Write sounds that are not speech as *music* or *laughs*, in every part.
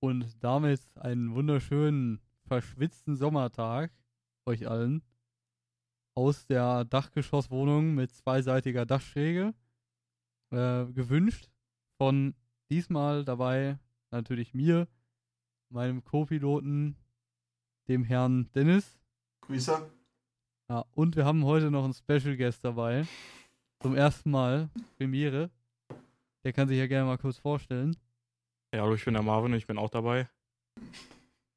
Und damit einen wunderschönen, verschwitzten Sommertag euch allen aus der Dachgeschosswohnung mit zweiseitiger Dachschräge äh, gewünscht. Von diesmal dabei natürlich mir, meinem Co-Piloten, dem Herrn Dennis. Grüße. Ja, und wir haben heute noch einen Special Guest dabei. Zum ersten Mal. Premiere. Der kann sich ja gerne mal kurz vorstellen. Ja, hallo, ich bin der Marvin und ich bin auch dabei.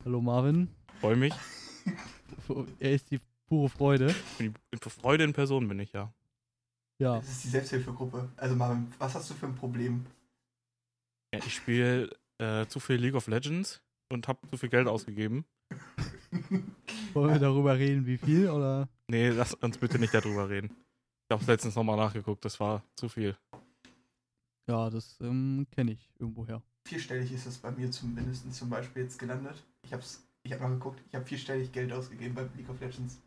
Hallo Marvin. Freue mich. *laughs* Er ist die pure Freude. Bin die Freude in Person bin ich, ja. Ja. Das ist die Selbsthilfegruppe. Also Marvin, was hast du für ein Problem? ja ich spiele äh, zu viel League of Legends und habe zu viel Geld ausgegeben. *laughs* Wollen wir darüber reden, wie viel oder? Nee, lass uns bitte nicht darüber reden. Ich habe letztens nochmal nachgeguckt, das war zu viel. Ja, das ähm, kenne ich irgendwoher. Vierstellig ist es bei mir zumindest zum Beispiel jetzt gelandet. Ich hab's, ich hab mal geguckt, ich habe vierstellig Geld ausgegeben bei League of Legends.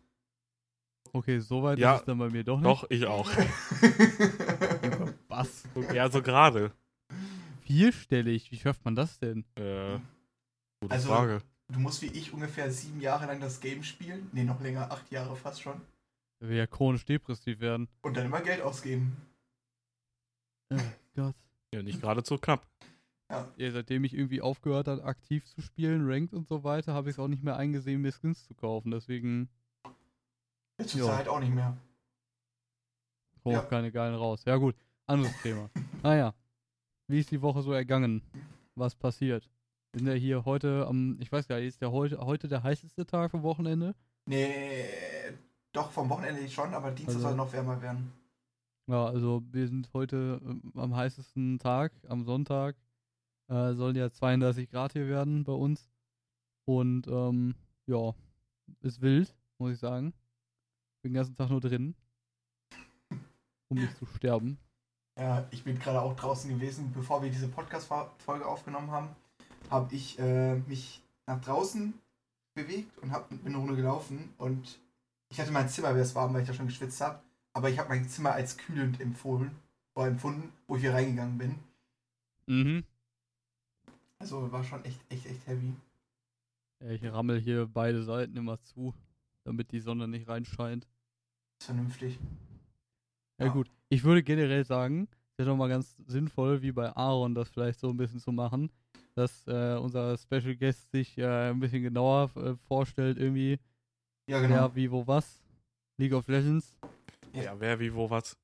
Okay, soweit Ja, ist es dann bei mir doch nicht. Doch, ich auch. Was? Ja, so gerade. Vierstellig? Wie schafft man das denn? Äh, gute Also- Frage. du musst wie ich ungefähr sieben Jahre lang das Game spielen. Nee, noch länger, acht Jahre fast schon. Er will ja chronisch depressiv werden. Und dann immer Geld ausgeben. Oh Gott. Ja, nicht gerade so knapp. Ja, seitdem ich irgendwie aufgehört habe, aktiv zu spielen, Ranked und so weiter, habe ich es auch nicht mehr eingesehen, mir Skins zu kaufen. Deswegen Jetzt Ja. halt auch nicht mehr. hole ich Ja. keine geilen raus. Ja gut, anderes Thema. *laughs* Naja, wie ist die Woche so ergangen? Was passiert? Wir sind ja hier heute am, ich weiß gar nicht, ist der heute, heute der heißeste Tag vom Wochenende? Nee, doch vom Wochenende schon, aber Dienstag Also- soll noch wärmer werden. Ja, also wir sind heute ähm, am heißesten Tag, am Sonntag. Äh, sollen ja 32 Grad hier werden bei uns. Und ähm, ja, ist wild, muss ich sagen. Bin den ganzen Tag nur drin. Um nicht zu sterben. Ja, ich bin gerade auch draußen gewesen, bevor wir diese Podcast-Folge aufgenommen haben, habe ich äh, mich nach draußen bewegt und hab, bin eine Runde gelaufen und ich hatte mein Zimmer, wäre es warm, weil ich da schon geschwitzt habe, aber ich habe mein Zimmer als kühlend empfohlen oder empfunden, wo ich hier reingegangen bin. Mhm. Also war schon echt, echt, echt heavy. Ja, ich rammel hier beide Seiten immer zu, damit die Sonne nicht reinscheint. Ist vernünftig. Ja, Ja. gut. Ich würde generell sagen, es wäre doch mal ganz sinnvoll, wie bei Aaron das vielleicht so ein bisschen zu machen, dass äh, unser Special Guest sich äh, ein bisschen genauer äh, vorstellt, irgendwie, Ja, genau. wer, wie, wo, was. League of Legends. Ja. Ja, wer, wie, wo, was.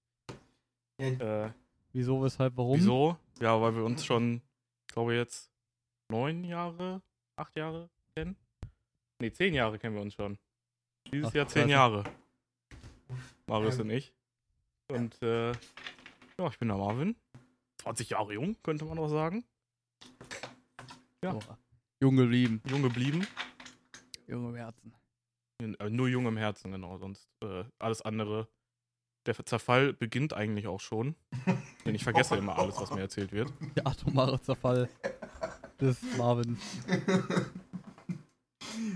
Ja, Äh, Wieso, weshalb, warum? wieso? Ja, weil wir uns schon, ich glaube jetzt, neun Jahre, acht Jahre kennen. Nee, zehn Jahre kennen wir uns schon. Dieses Ach, Jahr zehn. Jahre. Marius Ja. und ich. Und äh, ja, ich bin der Marvin. 20 Jahre jung, könnte man auch sagen. Ja. Boah. Jung geblieben. Jung geblieben. Jung im Herzen. Äh, Nur jung im Herzen, genau. Sonst äh, alles andere. Der Zerfall beginnt eigentlich auch schon. *laughs* Denn ich vergesse immer alles, was mir erzählt wird. Der atomare Zerfall des Marvin. *laughs*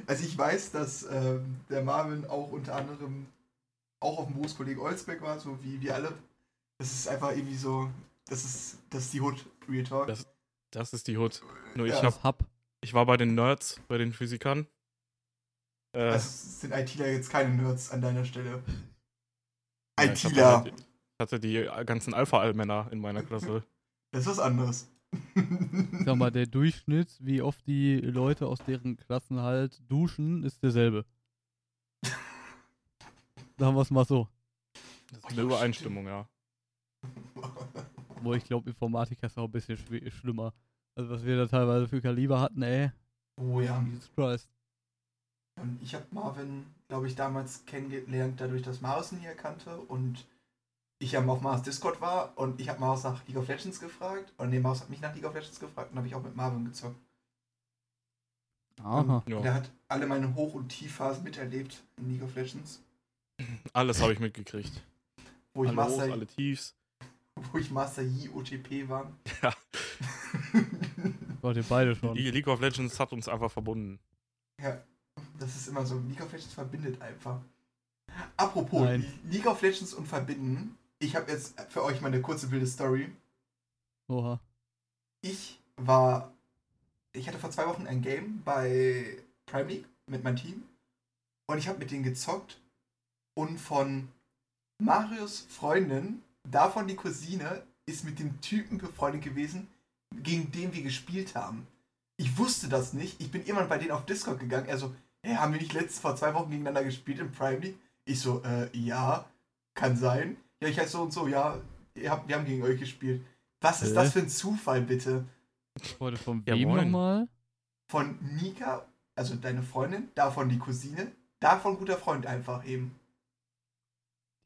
Also ich weiß, dass ähm, der Marvin auch unter anderem auch auf dem Berufskollegen Olsbeck war, so wie wir alle. Das ist einfach irgendwie so, das ist, das ist die Hood, Real Talk. Das- Das ist die Hood. Nur ich, Ja. hab, Das Hub. ich war bei den Nerds, bei den Physikern. Äh, Also sind ITler jetzt keine Nerds an deiner Stelle. ja, ich hatte ITler, halt- Ich hatte die ganzen Alpha-Allmänner in meiner Klasse. das ist was anderes. Sag mal, der Durchschnitt, wie oft die Leute aus deren Klassen halt duschen, ist derselbe. *laughs* Sagen wir es mal so. Das ist Oh, eine ja, Übereinstimmung, ja. Wo ich glaube, Informatiker ist auch ein bisschen schlimmer. Also was wir da teilweise für Kaliber hatten, ey. oh ja. Jesus Christ. Und ich habe Marvin, glaube ich, damals kennengelernt, dadurch, dass Marius ihn hier kannte und ich ja auf Marius Discord war und ich habe Marius nach League of Legends gefragt und nee, Marius hat mich nach League of Legends gefragt und habe ich auch mit Marvin gezockt. Aha. ja. Und er hat alle meine Hoch- und Tiefphasen miterlebt in League of Legends. *laughs* Alles habe ich mitgekriegt. Wo ich, alle Hochs, Master, alle Tiefs. *laughs* wo ich Master Yi OTP war. *laughs* Ja. Wart ihr beide schon. Die League of Legends hat uns einfach verbunden. ja, das ist immer so. League of Legends verbindet einfach. Apropos Nein. League of Legends und Verbinden. Ich habe jetzt für euch mal eine kurze wilde Story. Oha. Ich war ich hatte vor zwei Wochen ein Game bei Prime League mit meinem Team und ich habe mit denen gezockt und von Marius Freundin, davon die Cousine, ist mit dem Typen befreundet gewesen, gegen den wir gespielt haben. Ich wusste das nicht. Ich bin irgendwann bei denen auf Discord gegangen. Er so, hey, haben wir nicht letztes vor zwei Wochen gegeneinander gespielt im Prime League? Ich so, äh, ja, kann sein. Ja, ich heiße so und so, ja, ihr habt, wir haben gegen euch gespielt. Was ist Hä? das für ein Zufall, bitte? Heute von Ja, wem nochmal? Von Nika, also deine Freundin, davon die Cousine, davon guter Freund einfach eben.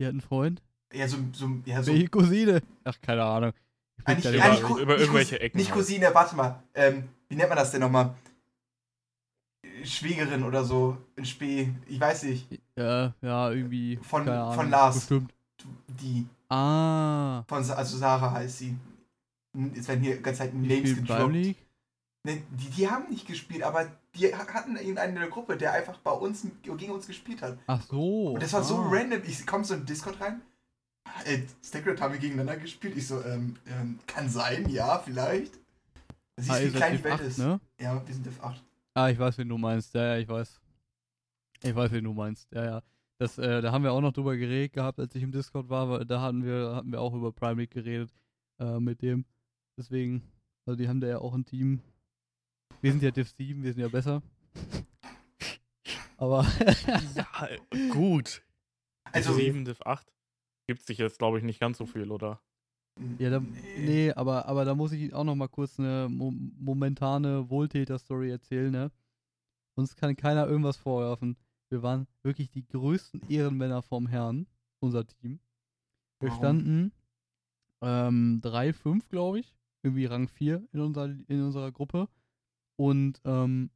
Die hat einen Freund? Ja, so, so, ja, so. Welche Cousine? Ach, keine Ahnung. Ich Eigentlich, über- eigentlich über nicht irgendwelche Ecken Nicht halt. Cousine, warte mal. Ähm, wie nennt man das denn nochmal? Schwägerin oder so, in Spee, ich weiß nicht. Ja, ja, irgendwie. Von- von Lars. Bestimmt. Die, Ah. von, also Sarah heißt sie. Jetzt werden hier die ganze Zeit Names gedroppt. Ne, die, die haben nicht gespielt, aber die hatten in der Gruppe, der einfach bei uns gegen uns gespielt hat. Ach so. Und das war so ah. random. Ich komme so in Discord rein. Äh, Stackred haben wir gegeneinander gespielt. Ich so, ähm, ähm, kann sein, ja, vielleicht. Siehst Ah, du, wie klein die Welt 8, ist. ne? Ja, wir sind Div 8. Ah, ich weiß, wen du meinst. Ja, ja, ich weiß. Ich weiß, wen du meinst. Ja, ja. Das, äh, da haben wir auch noch drüber geredet gehabt, als ich im Discord war, weil da hatten wir, hatten wir auch über Prime League geredet äh, mit dem. Deswegen, also die haben da ja auch ein Team. Wir sind ja Div 7, wir sind ja besser. Aber *laughs* Ja, gut. Also, 7, Div 8. Gibt sich jetzt, glaube ich, nicht ganz so viel, oder? Ja, da, nee. aber, aber da muss ich auch noch mal kurz eine mo momentane Wohltäter-Story erzählen, ne? Uns kann keiner irgendwas vorwerfen. Wir waren wirklich die größten Ehrenmänner vom Herrn, unser Team. Wir Warum? standen ähm, 3-5, glaube ich. Irgendwie Rang 4 in, unser, in unserer Gruppe. Und ähm,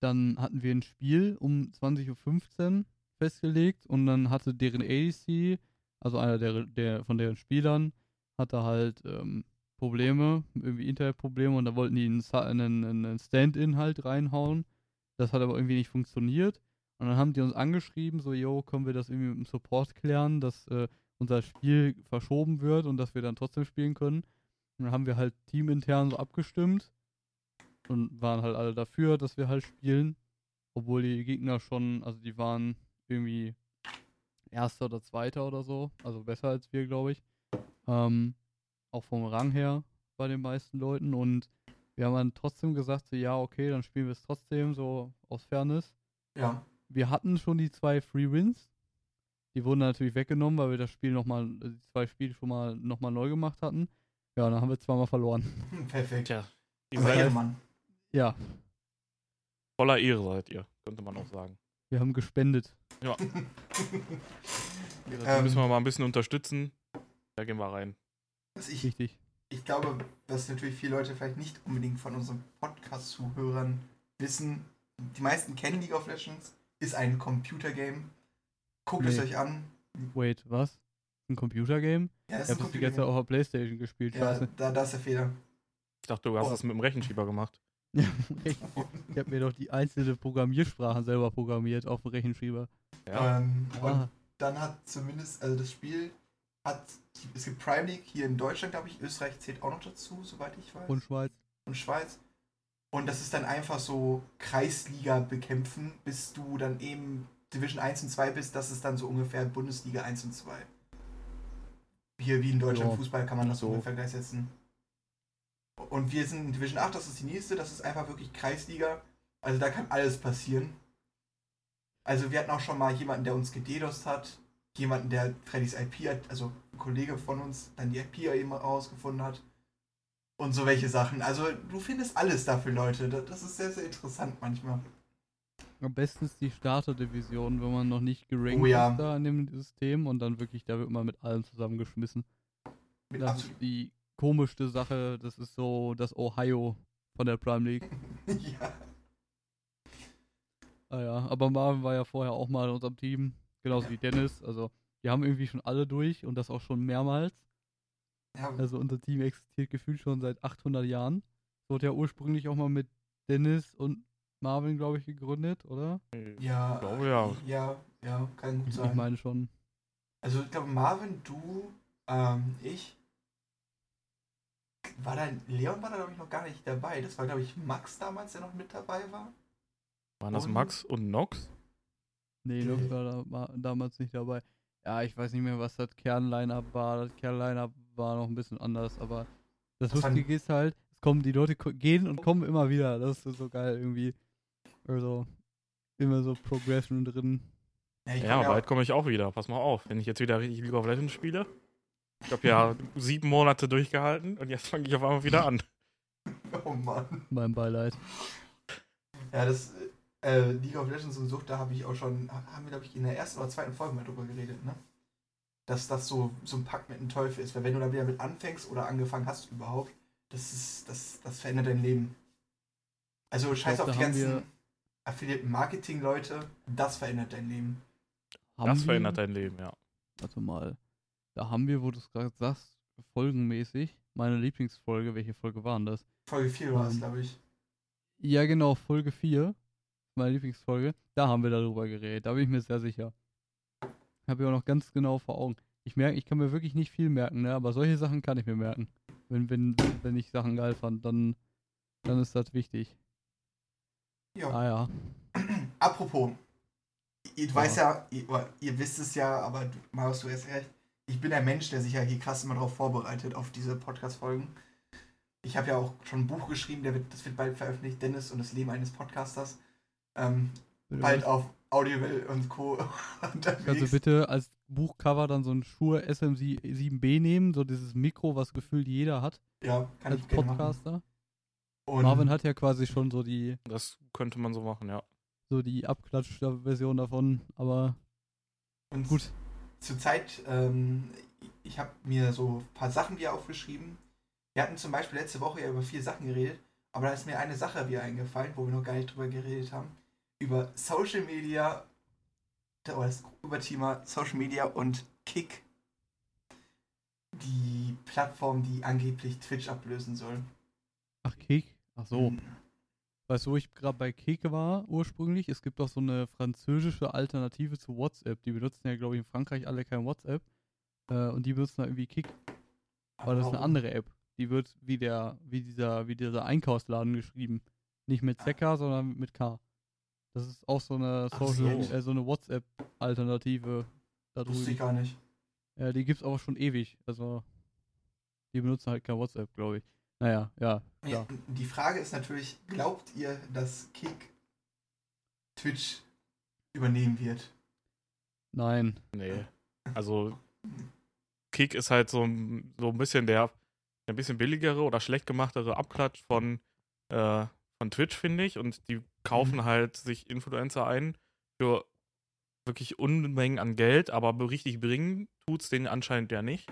dann hatten wir ein Spiel um 20.15 Uhr festgelegt und dann hatte deren ADC, also einer der, der von deren Spielern, hatte halt ähm, Probleme, irgendwie Internetprobleme und da wollten die einen, einen, einen Stand-in halt reinhauen. Das hat aber irgendwie nicht funktioniert. Und dann haben die uns angeschrieben, so, yo, können wir das irgendwie mit dem Support klären, dass äh, unser Spiel verschoben wird und dass wir dann trotzdem spielen können. Und dann haben wir halt teamintern so abgestimmt und waren halt alle dafür, dass wir halt spielen. Obwohl die Gegner schon, also die waren irgendwie Erster oder Zweiter oder so, also besser als wir, glaube ich. Ähm, auch vom Rang her bei den meisten Leuten und wir haben dann trotzdem gesagt, so, ja, okay, dann spielen wir es trotzdem, so aus Fairness. Ja. Wir hatten schon die zwei Free Wins. Die wurden natürlich weggenommen, weil wir das Spiel nochmal, die zwei Spiele schon mal nochmal neu gemacht hatten. Ja, und dann haben wir zweimal verloren. *laughs* Perfekt. Tja. Ihr Aber seid. Ja, voller Ehre, seid ihr, könnte man auch sagen. wir haben gespendet. Ja, *laughs* Ähm, da müssen wir mal ein bisschen unterstützen. Da gehen wir rein. was ich, Richtig. ich glaube, was natürlich viele Leute vielleicht nicht unbedingt von unseren Podcast-Zuhörern wissen, die meisten kennen League of Legends, ist ein Computergame. Guckt es Nee. euch an. Wait, was? Ein Computergame? Ja, es Ich ist habe die ganze Zeit auch auf Playstation gespielt, Ja, scheiße. da, da ist der Fehler. Ich dachte, du hast Oh. das mit dem Rechenschieber gemacht. *laughs* ich ich habe mir doch die einzelne Programmiersprachen selber programmiert auf dem Rechenschieber. Ja. Ähm, und Ah, dann hat zumindest, also das Spiel hat, es gibt Prime League hier in Deutschland, glaube ich, Österreich zählt auch noch dazu, soweit ich weiß. und Schweiz. und Schweiz. Und das ist dann einfach so Kreisliga bekämpfen, bis du dann eben Division 1 und 2 bist. Das ist dann so ungefähr Bundesliga 1 und 2. Hier wie in Deutschland Ja. Fußball kann man das So. ungefähr gleichsetzen. Und wir sind in Division 8, das ist die nächste, das ist einfach wirklich Kreisliga. Also da kann alles passieren. Also wir hatten auch schon mal jemanden, der uns gededost hat, jemanden, der Freddys IP hat, also ein Kollege von uns, dann die IP eben rausgefunden hat. Und so welche Sachen. Also du findest alles dafür, Leute. Das ist sehr, sehr interessant manchmal. Am besten ist die Starter-Division, wenn man noch nicht gerankt Oh ja. ist da in dem System und dann wirklich, da wird man mit allem zusammengeschmissen. Mit Das absolut. ist die komischste Sache, das ist so das Ohio von der Prime League. *laughs* ja. Ah ja, aber Marvin war ja vorher auch mal in unserem Team, genauso wie Dennis. Also, wir haben irgendwie schon alle durch und das auch schon mehrmals. Ja. Also, unser Team existiert gefühlt schon seit 800 Jahren. Es wurde ja ursprünglich auch mal mit Dennis und Marvin, glaube ich, gegründet, oder? Ja. Ich glaube, ja. Ja, ja, kann gut Ich sein. meine schon. Also ich glaube, Marvin, du, ähm, ich, war da, Leon war da, glaube ich, noch gar nicht dabei. Das war, glaube ich, Max damals, der noch mit dabei war. Waren das Und- Max und Nox? Nee. Lux war da, war damals nicht dabei. Ja, ich weiß nicht mehr, was das Kern-Line-Up war. Das Kern-Line-Up war noch ein bisschen anders, aber das fand- Lustige ist halt, es kommen, die Leute gehen und kommen immer wieder. Das ist so geil irgendwie. Also, immer so Progression drin. Ja, komm bald komme ich auch wieder. Pass mal auf. Wenn ich jetzt wieder richtig League of Legends spiele. Ich habe ja *laughs* sieben Monate durchgehalten und jetzt fange ich auf einmal wieder an. *laughs* Oh Mann. Mein Beileid. Ja, das äh, League of Legends und Sucht, da habe ich auch schon, haben wir, glaube ich, in der ersten oder zweiten Folge mal drüber geredet, ne? Dass das so, so ein Pakt mit dem Teufel ist. Weil wenn du da wieder mit anfängst oder angefangen hast überhaupt, das ist, das, das verändert dein Leben. Also scheiß glaub, auf die wir- ganzen Affiliate-Marketing-Leute, das verändert dein Leben. Haben Das wir- verändert dein Leben, ja. Warte mal. Da haben wir, wo du es gerade sagst, folgenmäßig, meine Lieblingsfolge. Welche Folge waren das? Folge 4 war es, Ähm, glaube ich. Ja, genau, Folge 4. Meine Lieblingsfolge. Da haben wir darüber geredet. Da bin ich mir sehr sicher. Habe ich auch noch ganz genau vor Augen. Ich merke, ich kann mir wirklich nicht viel merken, ne? Aber solche Sachen kann ich mir merken. Wenn, wenn, wenn ich Sachen geil fand, dann, dann ist das wichtig. Ja. Ah ja. *clears throat* Apropos, ihr weiß ja, ihr, ihr wisst es ja, aber du, Marius, du hast recht. Ich bin der Mensch, der sich ja hier krass immer darauf vorbereitet, auf diese Podcast-Folgen. Ich habe ja auch schon ein Buch geschrieben, der wird, das wird bald veröffentlicht, Dennis und das Leben eines Podcasters. Ähm, bald auf Audible und Co. *laughs* Kannst du unterwegs. bitte als Buchcover dann so ein Shure SM7B nehmen, so dieses Mikro, was gefühlt jeder hat ja, kann als ich. Podcaster. Und Marvin hat ja quasi schon so die, Das könnte man so machen, ja. so die Abklatsch-Version davon, aber Und gut. Zurzeit, ähm, ich habe mir so ein paar Sachen wieder aufgeschrieben. Wir hatten zum Beispiel letzte Woche ja über vier Sachen geredet, aber da ist mir eine Sache wieder eingefallen, wo wir noch gar nicht drüber geredet haben. Über Social Media, oder das Überthema Social Media und Kick. Die Plattform, die angeblich Twitch ablösen soll. Ach, Kick? Ach so. Mhm. Weißt du, wo ich gerade bei Kick war ursprünglich? Es gibt auch so eine französische Alternative zu WhatsApp. Die benutzen ja, glaube ich, in Frankreich alle kein WhatsApp. Äh, und die benutzen da irgendwie Kick. Aber das ist eine andere App. Die wird wie der, wie dieser, wie dieser Einkaufsladen geschrieben. Nicht mit Ah. ZK, sondern mit K. Das ist auch so eine Social, so. äh, so eine WhatsApp-Alternative da Wusste ich drüben. gar nicht. Ja, die gibt's aber schon ewig. Also die benutzen halt kein WhatsApp, glaube ich. Naja, ja, Ja, die Frage ist natürlich, glaubt ihr, dass Kick Twitch übernehmen wird? Nein. Nee. Also, Kick ist halt so, ein- so ein bisschen der ein bisschen billigere oder schlecht gemachtere Abklatsch von, äh, von Twitch, finde ich. Und die kaufen Mhm. halt sich Influencer ein für wirklich Unmengen an Geld, aber be- richtig bringen tut's denen anscheinend ja nicht.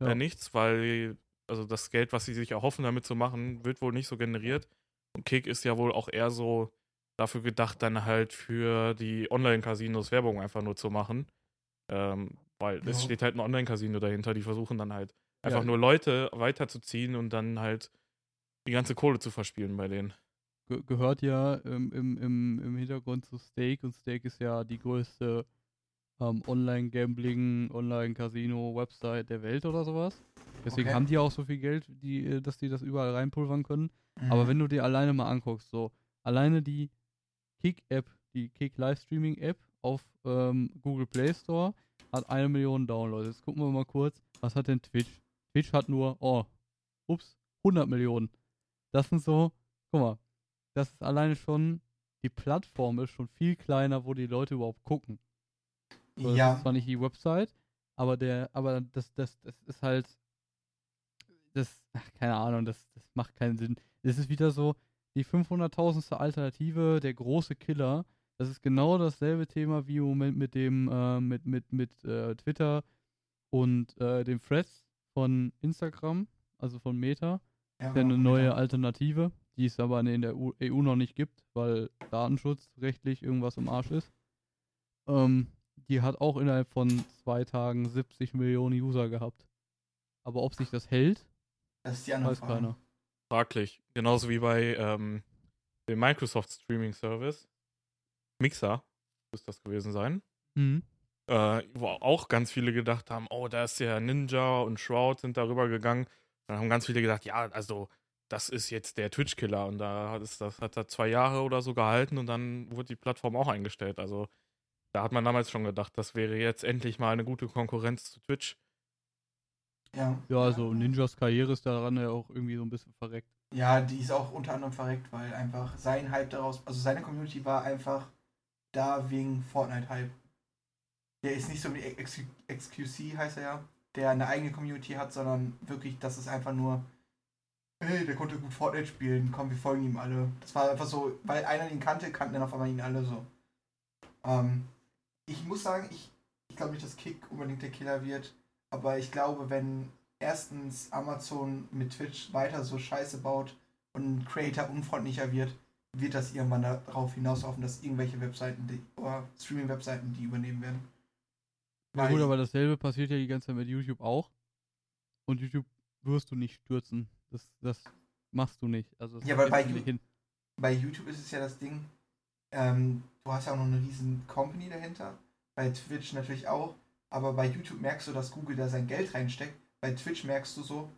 Ja. Äh, nichts, weil also das Geld, was sie sich erhoffen, damit zu machen, wird wohl nicht so generiert. Und Kick ist ja wohl auch eher so dafür gedacht, dann halt für die Online-Casinos Werbung einfach nur zu machen. Ähm, weil es Ja. steht halt ein Online-Casino dahinter, die versuchen dann halt einfach Ja. nur Leute weiterzuziehen und dann halt die ganze Kohle zu verspielen bei denen. Ge gehört ja ähm, im, im, im Hintergrund zu Stake und Stake ist ja die größte ähm, Online-Gambling, Online-Casino-Website der Welt oder sowas. Deswegen Okay. haben die auch so viel Geld, die, äh, dass die das überall reinpulvern können. Aber wenn du dir alleine mal anguckst, so alleine die Kick-App, die Kick-Livestreaming-App auf ähm, Google Play Store hat eine Million Downloads. Jetzt gucken wir mal kurz, was hat denn Twitch? Twitch hat nur, oh, ups, 100 Millionen. Das sind so, guck mal, das ist alleine schon, die Plattform ist schon viel kleiner, wo die Leute überhaupt gucken. So, Das ja, ist zwar nicht die Website, aber der, aber das, das, das ist halt, das, ach, keine Ahnung, das, das macht keinen Sinn. Es ist wieder so, die 500.000. Alternative, der große Killer. Das ist genau dasselbe Thema wie im Moment mit dem, äh, mit, mit, mit äh, Twitter und äh, dem Threads von Instagram, also von Meta. ja, Ja, eine genau. neue Alternative, die es aber in der EU EU noch nicht gibt, weil datenschutzrechtlich irgendwas im Arsch ist. Ähm, die hat auch innerhalb von zwei Tagen 70 Millionen User gehabt. Aber ob sich das hält, Das ist die andere weiß Frage. keiner. Fraglich. Genauso wie bei ähm, dem Microsoft Streaming Service. Mixer muss das gewesen sein. Mhm. Äh, wo auch ganz viele gedacht haben, oh, da ist ja Ninja und Shroud sind darüber gegangen. Dann haben ganz viele gedacht, ja, also das ist jetzt der Twitch-Killer und da hat es, das hat er zwei Jahre oder so gehalten und dann wurde die Plattform auch eingestellt. Also da hat man damals schon gedacht, das wäre jetzt endlich mal eine gute Konkurrenz zu Twitch. Ja. Ja, also Ninjas Karriere ist daran ja auch irgendwie so ein bisschen verreckt. Ja, die ist auch unter anderem verreckt, weil einfach sein Hype daraus, also seine Community war einfach da wegen Fortnite-Hype. Der ist nicht so wie XQC, heißt er ja, der eine eigene Community hat, sondern wirklich, das ist einfach nur, hey, der konnte gut Fortnite spielen, komm, wir folgen ihm alle. Das war einfach so, weil einer ihn kannte, kannten dann auf einmal ihn alle so. Ähm, ich muss sagen, ich, ich glaube nicht, dass Kick unbedingt der Killer wird, aber ich glaube, wenn erstens Amazon mit Twitch weiter so Scheiße baut und ein Creator unfreundlicher wird, wird das irgendwann darauf hinauslaufen, dass irgendwelche Webseiten die, oder Streaming-Webseiten die übernehmen werden. Ja gut, aber dasselbe passiert ja die ganze Zeit mit YouTube auch. Und YouTube wirst du nicht stürzen. Das, das machst du nicht. Also Ja, kriegst bei nicht bei YouTube ist es ja das Ding, ähm, du hast ja auch noch eine riesen Company dahinter. Bei Twitch natürlich auch. Aber bei YouTube merkst du, dass Google da sein Geld reinsteckt. Bei Twitch merkst du so,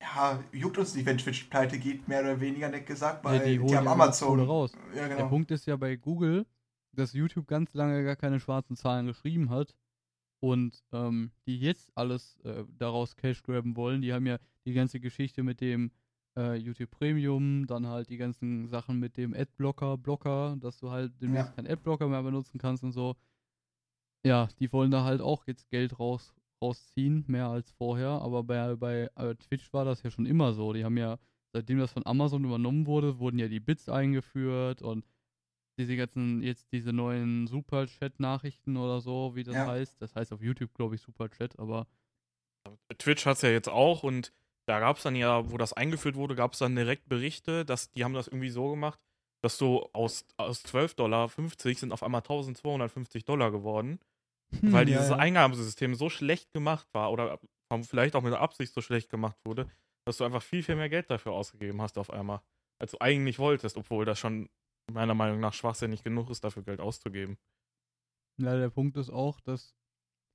ja, juckt uns nicht, wenn Twitch pleite geht, mehr oder weniger nett gesagt, weil Ja, die, die haben Amazon. Raus. Ja, Der genau. Punkt ist ja bei Google, dass YouTube ganz lange gar keine schwarzen Zahlen geschrieben hat und ähm, die jetzt alles äh, daraus Cash graben wollen. Die haben ja die ganze Geschichte mit dem äh, YouTube Premium, dann halt die ganzen Sachen mit dem Adblocker, Blocker, dass du halt demnächst Ja. keinen Adblocker mehr benutzen kannst und so. Ja, die wollen da halt auch jetzt Geld raus, rausziehen, mehr als vorher. Aber bei, bei äh, Twitch war das ja schon immer so. Die haben ja, seitdem das von Amazon übernommen wurde, wurden ja die Bits eingeführt und diese ganzen, jetzt diese neuen Superchat-Nachrichten oder so, wie das Ja. heißt. Das heißt auf YouTube, glaube ich, Superchat, aber Twitch hat es ja jetzt auch und da gab es dann ja, wo das eingeführt wurde, gab es dann direkt Berichte, dass die haben das irgendwie so gemacht, dass so aus, aus 12,50 Dollar sind auf einmal 1250 Dollar geworden, weil Hm, ja, dieses ja. Eingabesystem so schlecht gemacht war oder vielleicht auch mit der Absicht so schlecht gemacht wurde, dass du einfach viel, viel mehr Geld dafür ausgegeben hast auf einmal, als du eigentlich wolltest, obwohl das schon meiner Meinung nach schwachsinnig genug ist, dafür Geld auszugeben. Ja, der Punkt ist auch, dass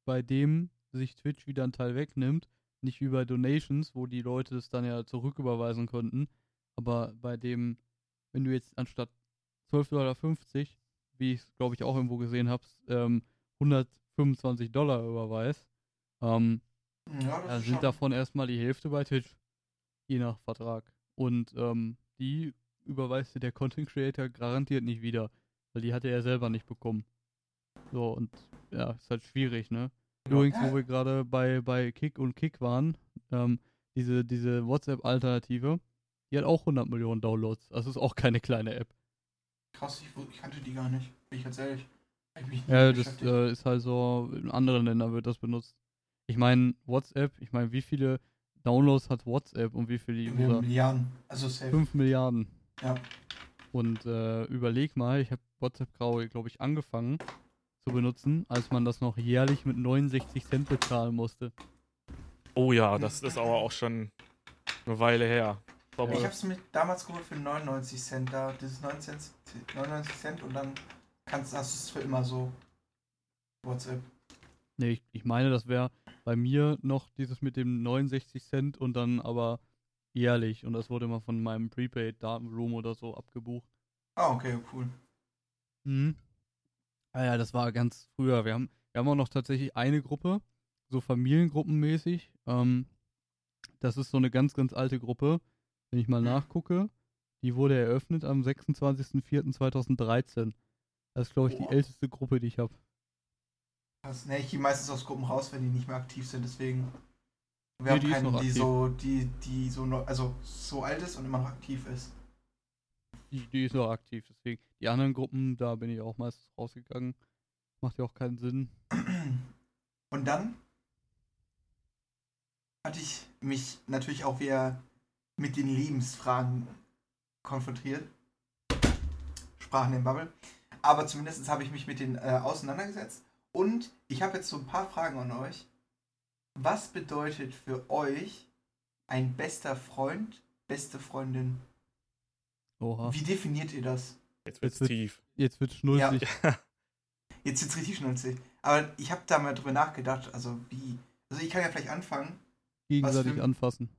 bei dem sich Twitch wieder einen Teil wegnimmt, nicht wie bei Donations, wo die Leute es dann ja zurücküberweisen konnten, aber bei dem, wenn du jetzt anstatt 12,50 Dollar, wie ich es glaube ich auch irgendwo gesehen habe, ähm, 125 Dollar überweist, ähm, Ja, das da sind davon erstmal die Hälfte bei Twitch, je nach Vertrag. Und ähm, die überweist dir der Content Creator garantiert nicht wieder, weil die hat er selber nicht bekommen. So, und ja, ist halt schwierig, ne? Ja. Übrigens, wo wir gerade bei, bei Kick und Kick waren, ähm, diese, diese WhatsApp-Alternative, die hat auch 100 Millionen Downloads. Das ist auch keine kleine App. Krass, ich, ich kannte die gar nicht. Bin ich ganz ehrlich. Ich Ja, das äh, ist halt so, in anderen Ländern wird das benutzt. Ich meine, WhatsApp, ich meine, wie viele Downloads hat WhatsApp und wie viele User? Milliarden. Also safe. 5 Milliarden. Ja. Und äh, überleg mal, ich habe WhatsApp grau, glaube ich, angefangen zu benutzen, als man das noch jährlich mit 69 Cent bezahlen musste. Oh ja, das ist aber auch schon eine Weile her. Aber Ich hab's mir damals geholt für 99 Cent da. Dieses 99 Cent, 99 Cent und dann kannst hast du es für immer so. WhatsApp. Nee, ich, ich meine, das wäre bei mir noch dieses mit dem 69 Cent und dann aber jährlich. Und das wurde immer von meinem Prepaid-Datenvolumen oder so abgebucht. Ah, okay, cool. Mhm. Ah ja, das war ganz früher. Wir haben, wir haben auch noch tatsächlich eine Gruppe, so familiengruppenmäßig. Ähm, das ist so eine ganz, ganz alte Gruppe. Wenn ich mal nachgucke, die wurde eröffnet am 26.04.2013. Das ist, glaube ich, die Boah. älteste Gruppe, die ich habe. Krass. Ne, ich gehe meistens aus Gruppen raus, wenn die nicht mehr aktiv sind, deswegen. Wir Nee, haben die keinen, die aktiv. so, die, die so noch, also so alt ist und immer noch aktiv ist. Die, die ist noch aktiv, deswegen. Die anderen Gruppen, da bin ich auch meistens rausgegangen. Macht ja auch keinen Sinn. *clears throat* Und dann hatte ich mich natürlich auch wieder mit den Lebensfragen konfrontiert. Sprachen im Bubble. Aber zumindest habe ich mich mit denen äh, auseinandergesetzt. Und ich habe jetzt so ein paar Fragen an euch. Was bedeutet für euch ein bester Freund, beste Freundin? Oha. Wie definiert ihr das? jetzt wird's Jetzt wird- tief. Jetzt wird's schnulzig. *laughs* Jetzt ist richtig schnulzig. Aber ich habe da mal drüber nachgedacht, also wie. Also ich kann ja vielleicht anfangen. Gegenseitig für- anfassen.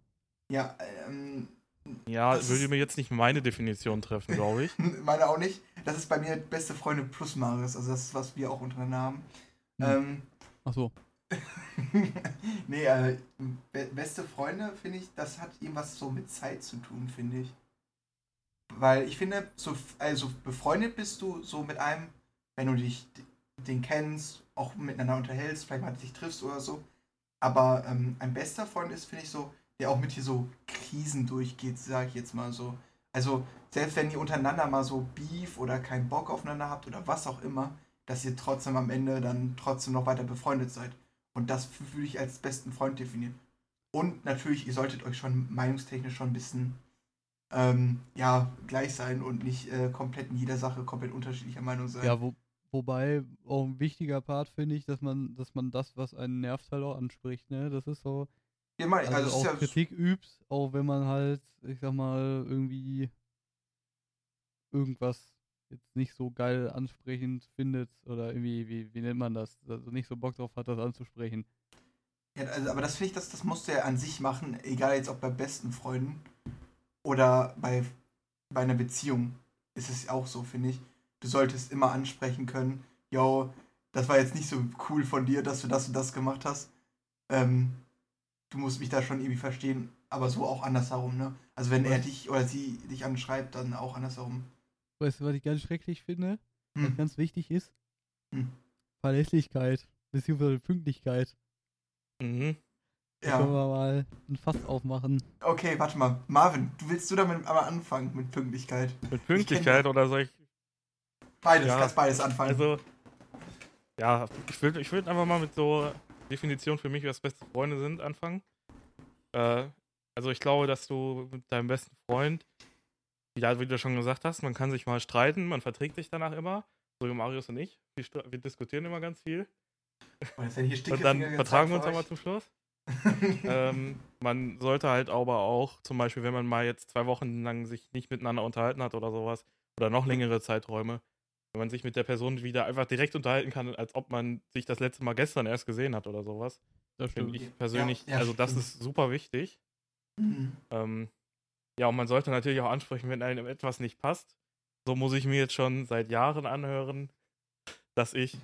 Ja, ähm, Ja, würde mir jetzt nicht meine Definition treffen, glaube ich. *laughs* meine auch nicht. Das ist bei mir beste Freunde plus Maris, also das ist, was wir auch untereinander haben. Hm. Ähm, Ach so. *laughs* nee, äh, be beste Freunde, finde ich, das hat irgendwas so mit Zeit zu tun, finde ich. Weil ich finde, so, also befreundet bist du so mit einem, wenn du dich den kennst, auch miteinander unterhältst, vielleicht mal dich triffst oder so. Aber ähm, ein bester Freund ist, finde ich, so, der auch mit dir so Krisen durchgeht, sage ich jetzt mal so. Also, selbst wenn ihr untereinander mal so Beef oder keinen Bock aufeinander habt oder was auch immer, dass ihr trotzdem am Ende dann trotzdem noch weiter befreundet seid. Und das würde ich als besten Freund definieren. Und natürlich, ihr solltet euch schon meinungstechnisch schon ein bisschen ähm, ja, gleich sein und nicht äh, komplett in jeder Sache komplett unterschiedlicher Meinung sein. Ja, wo, wobei auch ein wichtiger Part finde ich, dass man, dass man das, was einen nervt, halt auch anspricht, ne? Das ist so, Ja, mal, also, also, auch ja, Kritik übst, auch wenn man halt, ich sag mal, irgendwie irgendwas jetzt nicht so geil ansprechend findet oder irgendwie, wie, wie nennt man das? Also nicht so Bock drauf hat, das anzusprechen. ja, also, aber das finde ich, das, das musst du ja an sich machen, egal jetzt ob bei besten Freunden oder bei, bei einer Beziehung. Ist es auch so, finde ich. Du solltest immer ansprechen können, yo, das war jetzt nicht so cool von dir, dass du das und das gemacht hast. Ähm, du musst mich da schon irgendwie verstehen, aber so auch andersherum, ne? Also wenn er dich oder sie dich anschreibt, dann auch andersherum. Weißt du, was ich ganz schrecklich finde? Was Hm. ganz wichtig ist? Hm. Verlässlichkeit, beziehungsweise Pünktlichkeit. Mhm. Da können Ja. wir mal ein Fass aufmachen. Okay, warte mal. Marvin, du willst du damit einmal anfangen mit Pünktlichkeit? Mit Pünktlichkeit oder soll ich. Beides, Ja, kannst beides anfangen. Also, ja, ich würde ich würd einfach mal mit so Definition für mich, was beste Freunde sind, anfangen. Äh, also, ich glaube, dass du mit deinem besten Freund, ja, wie du schon gesagt hast, man kann sich mal streiten, man verträgt sich danach immer. So wie Marius und ich. Wir, wir diskutieren immer ganz viel. Oh, werden hier Und dann vertragen wir uns nochmal zum Schluss. *laughs* ähm, man sollte halt aber auch, zum Beispiel, wenn man mal jetzt zwei Wochen lang sich nicht miteinander unterhalten hat oder sowas, oder noch längere Zeiträume, wenn man sich mit der Person wieder einfach direkt unterhalten kann, als ob man sich das letzte Mal gestern erst gesehen hat oder sowas, Das finde ich persönlich, Ja, ja, also das stimmt. ist super wichtig. Mhm. Ähm, ja, und man sollte natürlich auch ansprechen, wenn einem etwas nicht passt. So muss ich mir jetzt schon seit Jahren anhören, dass ich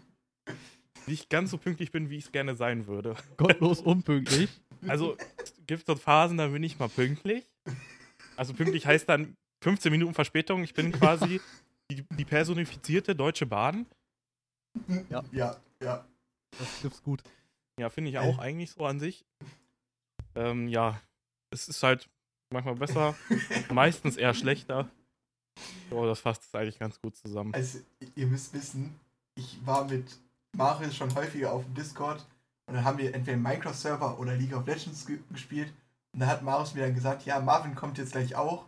nicht ganz so pünktlich bin, wie ich es gerne sein würde. *laughs* Gottlos unpünktlich. Also es gibt so Phasen, da bin ich mal pünktlich. Also pünktlich heißt dann 15 Minuten Verspätung. Ich bin quasi die, die personifizierte Deutsche Bahn. Ja. Ja, ja. Das trifft's gut. Ja, finde ich auch eigentlich so an sich. Ähm, ja, es ist halt manchmal besser, meistens eher schlechter. Aber das fasst es eigentlich ganz gut zusammen. Also, ihr müsst wissen, ich war mit Marius schon häufiger auf dem Discord und dann haben wir entweder Minecraft-Server oder League of Legends ge gespielt. Und da hat Marius mir dann gesagt, ja, Marvin kommt jetzt gleich auch.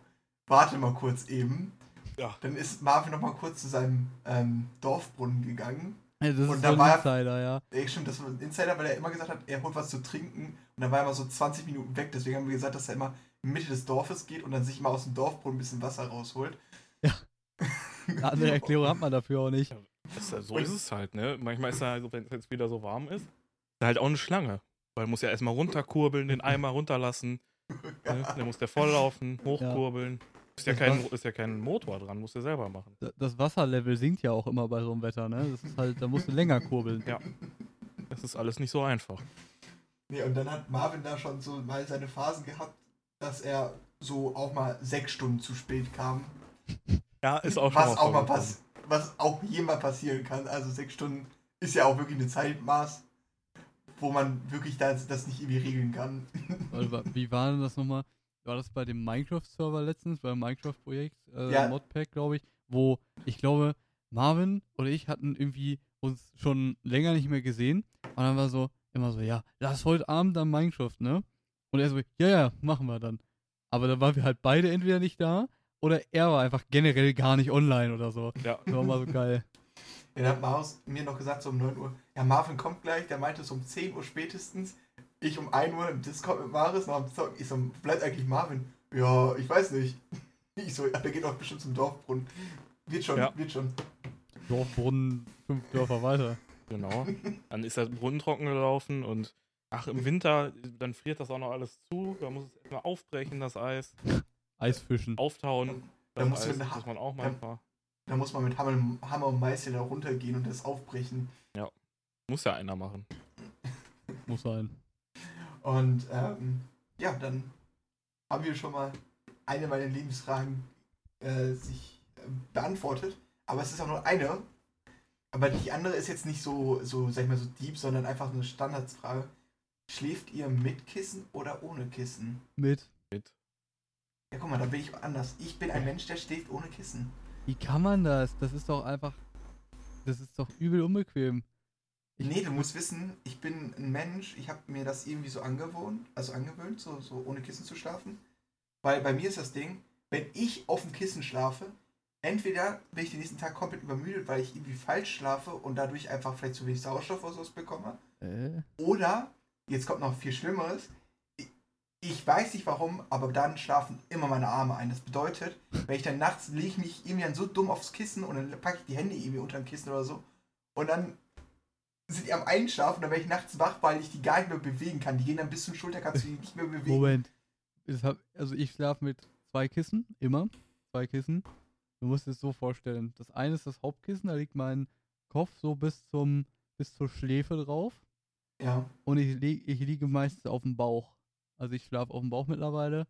Warte mal kurz eben. Ja. Dann ist Marvin noch mal kurz zu seinem ähm, Dorfbrunnen gegangen. Ja, das Und ist da so ein war- Insider, ja. Ey, stimmt, das war ein Insider, weil er immer gesagt hat, er holt was zu trinken. Und dann war er immer so 20 Minuten weg. Deswegen haben wir gesagt, dass er immer Mitte des Dorfes geht und dann sich mal aus dem Dorfbrunnen ein bisschen Wasser rausholt. Ja. *laughs* Eine andere Erklärung hat man dafür auch nicht. Das, so ist es halt, ne? Manchmal ist da, also, wenn es jetzt wieder so warm ist, ist halt auch eine Schlange. Weil man muss ja erstmal runterkurbeln, den Eimer runterlassen. *laughs* Ne? Dann muss der volllaufen, hochkurbeln. Ist ja, kein, ist ja kein Motor dran, muss der selber machen. Da- Das Wasserlevel sinkt ja auch immer bei so einem Wetter, ne? Das ist halt, da musst du länger kurbeln. Ja. Das ist alles nicht so einfach. Nee, und dann hat Marvin da schon so mal seine Phasen gehabt, dass er so auch mal sechs Stunden zu spät kam. *laughs* Ja, ist auch schon was auch mal pass was auch jemand passieren kann. Also sechs Stunden ist ja auch wirklich eine Zeitmaß, wo man wirklich das, das nicht irgendwie regeln kann. *laughs* Warte, wa- Wie war denn das nochmal? War das bei dem Minecraft-Server letztens, beim Minecraft-Projekt, äh, Ja. Modpack, glaube ich, wo ich glaube, Marvin oder ich hatten irgendwie uns schon länger nicht mehr gesehen. Und dann war so, immer so, ja, lass heute Abend dann Minecraft, ne? Und er so, ja, ja, machen wir dann. Aber dann waren wir halt beide entweder nicht da oder er war einfach generell gar nicht online oder so. Ja, Das war mal so geil. Dann *laughs* hat Marius mir noch gesagt, so um 9 Uhr, ja, Marvin kommt gleich, der meinte so um 10 Uhr spätestens. Ich um 1 Uhr im Discord mit Marius, noch am Zocken. Ich so, bleibt eigentlich Marvin? Ja, ich weiß nicht. *laughs* Ich so, ja, der geht doch bestimmt zum Dorfbrunnen. Wird schon, Ja. wird schon. Dorfbrunnen, fünf Dörfer weiter. genau. Dann ist der Brunnen trocken gelaufen und Ach, im Winter, dann friert das auch noch alles zu. Da muss es erstmal aufbrechen, das Eis. Eisfischen. Auftauen. Da muss Eis, muss man auch mal da- ein paar. Da muss man mit Hammer, Hammer und Meißel da runtergehen und das aufbrechen. Muss ja einer machen. Muss sein. Und ähm, ja, dann haben wir schon mal eine meiner Lebensfragen äh, sich äh, beantwortet. Aber es ist auch nur eine. Aber die andere ist jetzt nicht so, so, sag ich mal, so deep, sondern einfach eine Standardsfrage. Schläft ihr mit Kissen oder ohne Kissen? Mit. Mit. Ja, guck mal, da bin ich anders. Ich bin ein Mensch, der schläft ohne Kissen. Wie kann man das? Das ist doch einfach. Das ist doch übel unbequem. Ich- Nee, du musst wissen, ich bin ein Mensch, ich habe mir das irgendwie so angewohnt, also angewöhnt, so, so ohne Kissen zu schlafen. Weil bei mir ist das Ding, wenn ich auf dem Kissen schlafe, entweder bin ich den nächsten Tag komplett übermüdet, weil ich irgendwie falsch schlafe und dadurch einfach vielleicht zu wenig Sauerstoff oder sowas bekomme. Äh? Oder, jetzt kommt noch viel Schlimmeres, ich, weiß nicht warum, aber dann schlafen immer meine Arme ein. Das bedeutet, wenn ich dann nachts lege ich mich irgendwie dann so dumm aufs Kissen und dann packe ich die Hände irgendwie unter dem Kissen oder so und dann sind die am Einschlafen und dann werde ich nachts wach, weil ich die gar nicht mehr bewegen kann. Die gehen dann bis zum Schulter, kannst du die nicht mehr bewegen. Moment. Also ich schlafe mit zwei Kissen, immer. Zwei Kissen. Du musst es so vorstellen. Das eine ist das Hauptkissen, da liegt mein Kopf so bis zum bis zur Schläfe drauf. Ja, Und ich, li ich liege meistens auf dem Bauch. Also ich schlafe auf dem Bauch mittlerweile.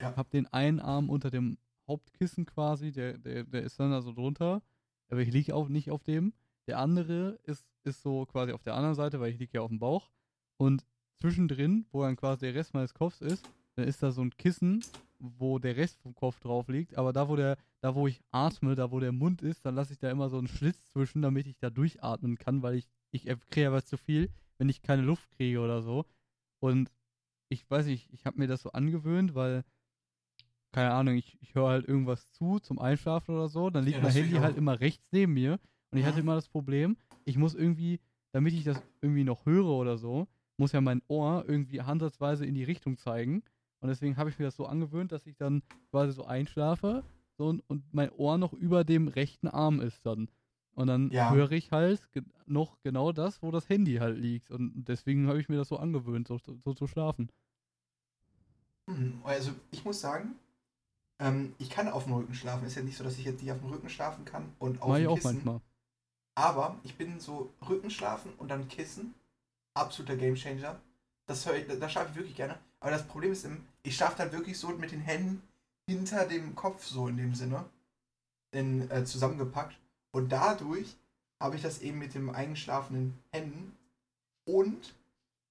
Ja. Hab den einen Arm unter dem Hauptkissen quasi, der, der, der ist dann also drunter. Aber ich liege auch nicht auf dem. Der andere ist, ist so quasi auf der anderen Seite, weil ich liege ja auf dem Bauch. Und zwischendrin, wo dann quasi der Rest meines Kopfs ist, dann ist da so ein Kissen, wo der Rest vom Kopf drauf liegt. Aber da, wo der, da wo ich atme, da wo der Mund ist, dann lasse ich da immer so einen Schlitz zwischen, damit ich da durchatmen kann, weil ich, ich kriege ja was zu viel, wenn ich keine Luft kriege oder so. Und ich weiß nicht, ich habe mir das so angewöhnt, weil, keine Ahnung, ich, ich höre halt irgendwas zu zum Einschlafen oder so, dann liegt Ja, mein Handy halt immer rechts neben mir und ich hatte immer das Problem, ich muss irgendwie, damit ich das irgendwie noch höre oder so, muss ja mein Ohr irgendwie ansatzweise in die Richtung zeigen und deswegen habe ich mir das so angewöhnt, dass ich dann quasi so einschlafe so, und mein Ohr noch über dem rechten Arm ist dann. Und dann Ja. höre ich halt ge noch genau das, wo das Handy halt liegt. Und deswegen habe ich mir das so angewöhnt, so, so zu schlafen. Mhm, Also ich muss sagen, ähm, ich kann auf dem Rücken schlafen. Ist ja nicht so, dass ich jetzt nicht auf dem Rücken schlafen kann und auf Mach ich dem auch Kissen. manchmal. Aber ich bin so Rücken schlafen und dann Kissen. Absoluter Gamechanger. Das höre ich, da schlafe ich wirklich gerne. Aber das Problem ist, ich schlafe dann wirklich so mit den Händen hinter dem Kopf, so in dem Sinne, in, äh, zusammengepackt. Und dadurch habe ich das eben mit dem eingeschlafenen Händen und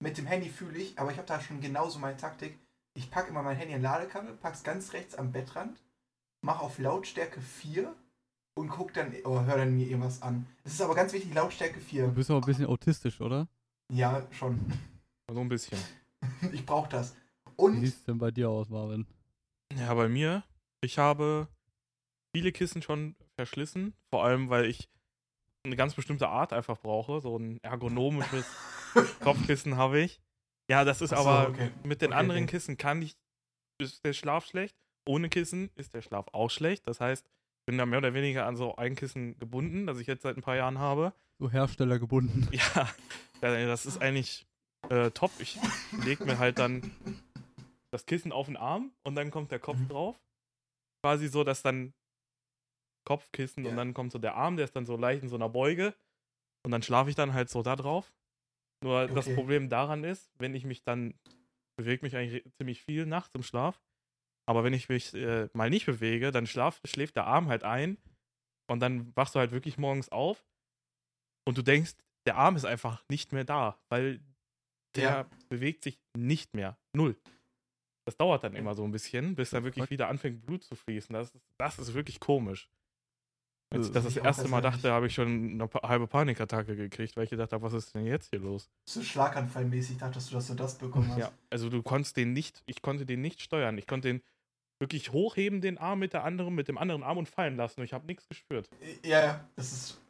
mit dem Handy fühle ich, aber ich habe da schon genauso meine Taktik. Ich packe immer mein Handy in Ladekabel, pack's ganz rechts am Bettrand, mache auf Lautstärke 4 und guck dann, oh, hör dann mir irgendwas an. Es ist aber ganz wichtig, Lautstärke Du 4. bist aber ein bisschen autistisch, oder? Ja, schon. So ein bisschen. *laughs* Ich brauche das. Wie Und sieht es denn bei dir aus, Marvin? Ja, bei mir, ich habe viele Kissen schon verschlissen, vor allem weil ich eine ganz bestimmte Art einfach brauche. So ein ergonomisches *laughs* Kopfkissen habe ich. Ja, das ist so, aber okay. mit den Okay, anderen okay. Kissen kann ich, ist der Schlaf schlecht. Ohne Kissen ist der Schlaf auch schlecht. Das heißt, ich bin da mehr oder weniger an so ein Kissen gebunden, das ich jetzt seit ein paar Jahren habe. So herstellergebunden. *laughs* Ja, äh, das ist eigentlich äh, top. Ich lege mir halt dann das Kissen auf den Arm und dann kommt der Kopf Mhm. drauf. Quasi so, dass dann Kopfkissen Ja. und dann kommt so der Arm, der ist dann so leicht in so einer Beuge und dann schlafe ich dann halt so da drauf. Nur das Okay. Problem daran ist, wenn ich mich dann bewege mich eigentlich ziemlich viel nachts im Schlaf, aber wenn ich mich äh, mal nicht bewege, dann schlaf, schläft der Arm halt ein und dann wachst du halt wirklich morgens auf und du denkst, der Arm ist einfach nicht mehr da, weil der Ja. bewegt sich nicht mehr. Null. Das dauert dann immer so ein bisschen, bis dann wirklich wieder anfängt, Blut zu fließen. Das das ist wirklich komisch. Als ich Äh, das das erste Mal dachte, habe ich schon eine halbe Panikattacke gekriegt, weil ich gedacht habe, was ist denn jetzt hier los? so schlaganfallmäßig dachtest du, dass du das bekommen hast. Ja, also du konntest den nicht, ich konnte den nicht steuern. Ich konnte den wirklich hochheben, den Arm mit der anderen, mit dem anderen Arm und fallen lassen. Und ich habe nichts gespürt. Ja, ja, das ist.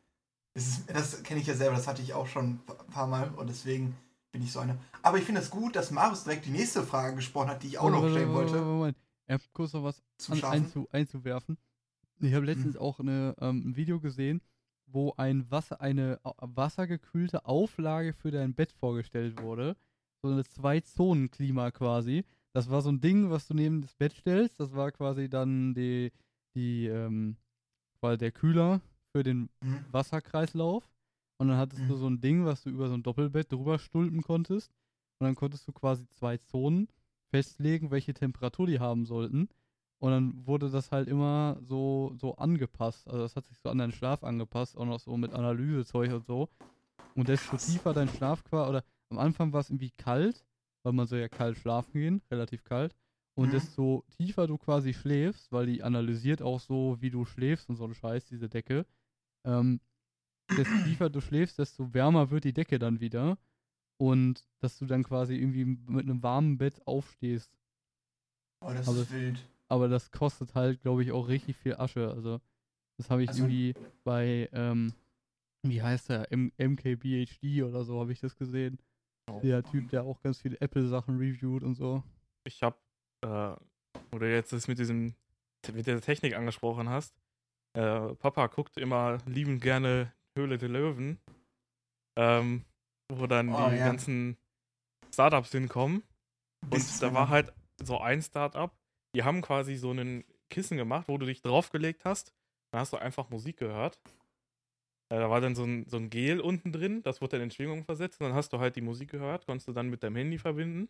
Das, ist, das kenne ich ja selber, das hatte ich auch schon ein paar Mal und deswegen bin ich so einer. Aber ich finde es gut, dass Marius direkt die nächste Frage gesprochen hat, die ich auch noch stellen wollte. Moment. Ich habe kurz noch was an, einzu, einzuwerfen. Ich habe letztens auch eine, ähm, ein Video gesehen, wo ein Wasser, eine au- wassergekühlte Auflage für dein Bett vorgestellt wurde. So eine Zwei-Zonen-Klima quasi. Das war so ein Ding, was du neben das Bett stellst. Das war quasi dann die, die, ähm, quasi der Kühler für den Mhm. Wasserkreislauf. Und dann hattest du Mhm. so ein Ding, was du über so ein Doppelbett drüber stülpen konntest. Und dann konntest du quasi zwei Zonen festlegen, welche Temperatur die haben sollten. Und dann wurde das halt immer so, so angepasst. Also das hat sich so an deinen Schlaf angepasst, auch noch so mit Analysezeug und so. Und desto Krass. tiefer dein Schlaf war, oder am Anfang war es irgendwie kalt, weil man soll ja kalt schlafen gehen, relativ kalt. Und Mhm. desto tiefer du quasi schläfst, weil die analysiert auch so, wie du schläfst und so ein Scheiß, diese Decke, ähm, desto *clears throat* tiefer du schläfst, desto wärmer wird die Decke dann wieder. Und dass du dann quasi irgendwie mit einem warmen Bett aufstehst. Oh, das Aber ist wild. Aber das kostet halt, glaube ich, auch richtig viel Asche. Also, das habe ich Also- irgendwie bei, ähm, wie heißt der, M MKBHD oder so, habe ich das gesehen. Oh. Der Typ, der auch ganz viele Apple-Sachen reviewt und so. Ich habe, äh, wo du jetzt das mit diesem, mit der Technik angesprochen hast, äh, Papa guckt immer liebend gerne Höhle der Löwen, ähm, wo dann Oh, die ja. ganzen Startups hinkommen. Und da war halt so ein Startup, die haben quasi so einen Kissen gemacht, wo du dich draufgelegt hast. Dann hast du einfach Musik gehört. Äh, da war dann so ein, so ein Gel unten drin, das wurde dann in Schwingung versetzt. Und dann hast du halt die Musik gehört, konntest du dann mit deinem Handy verbinden.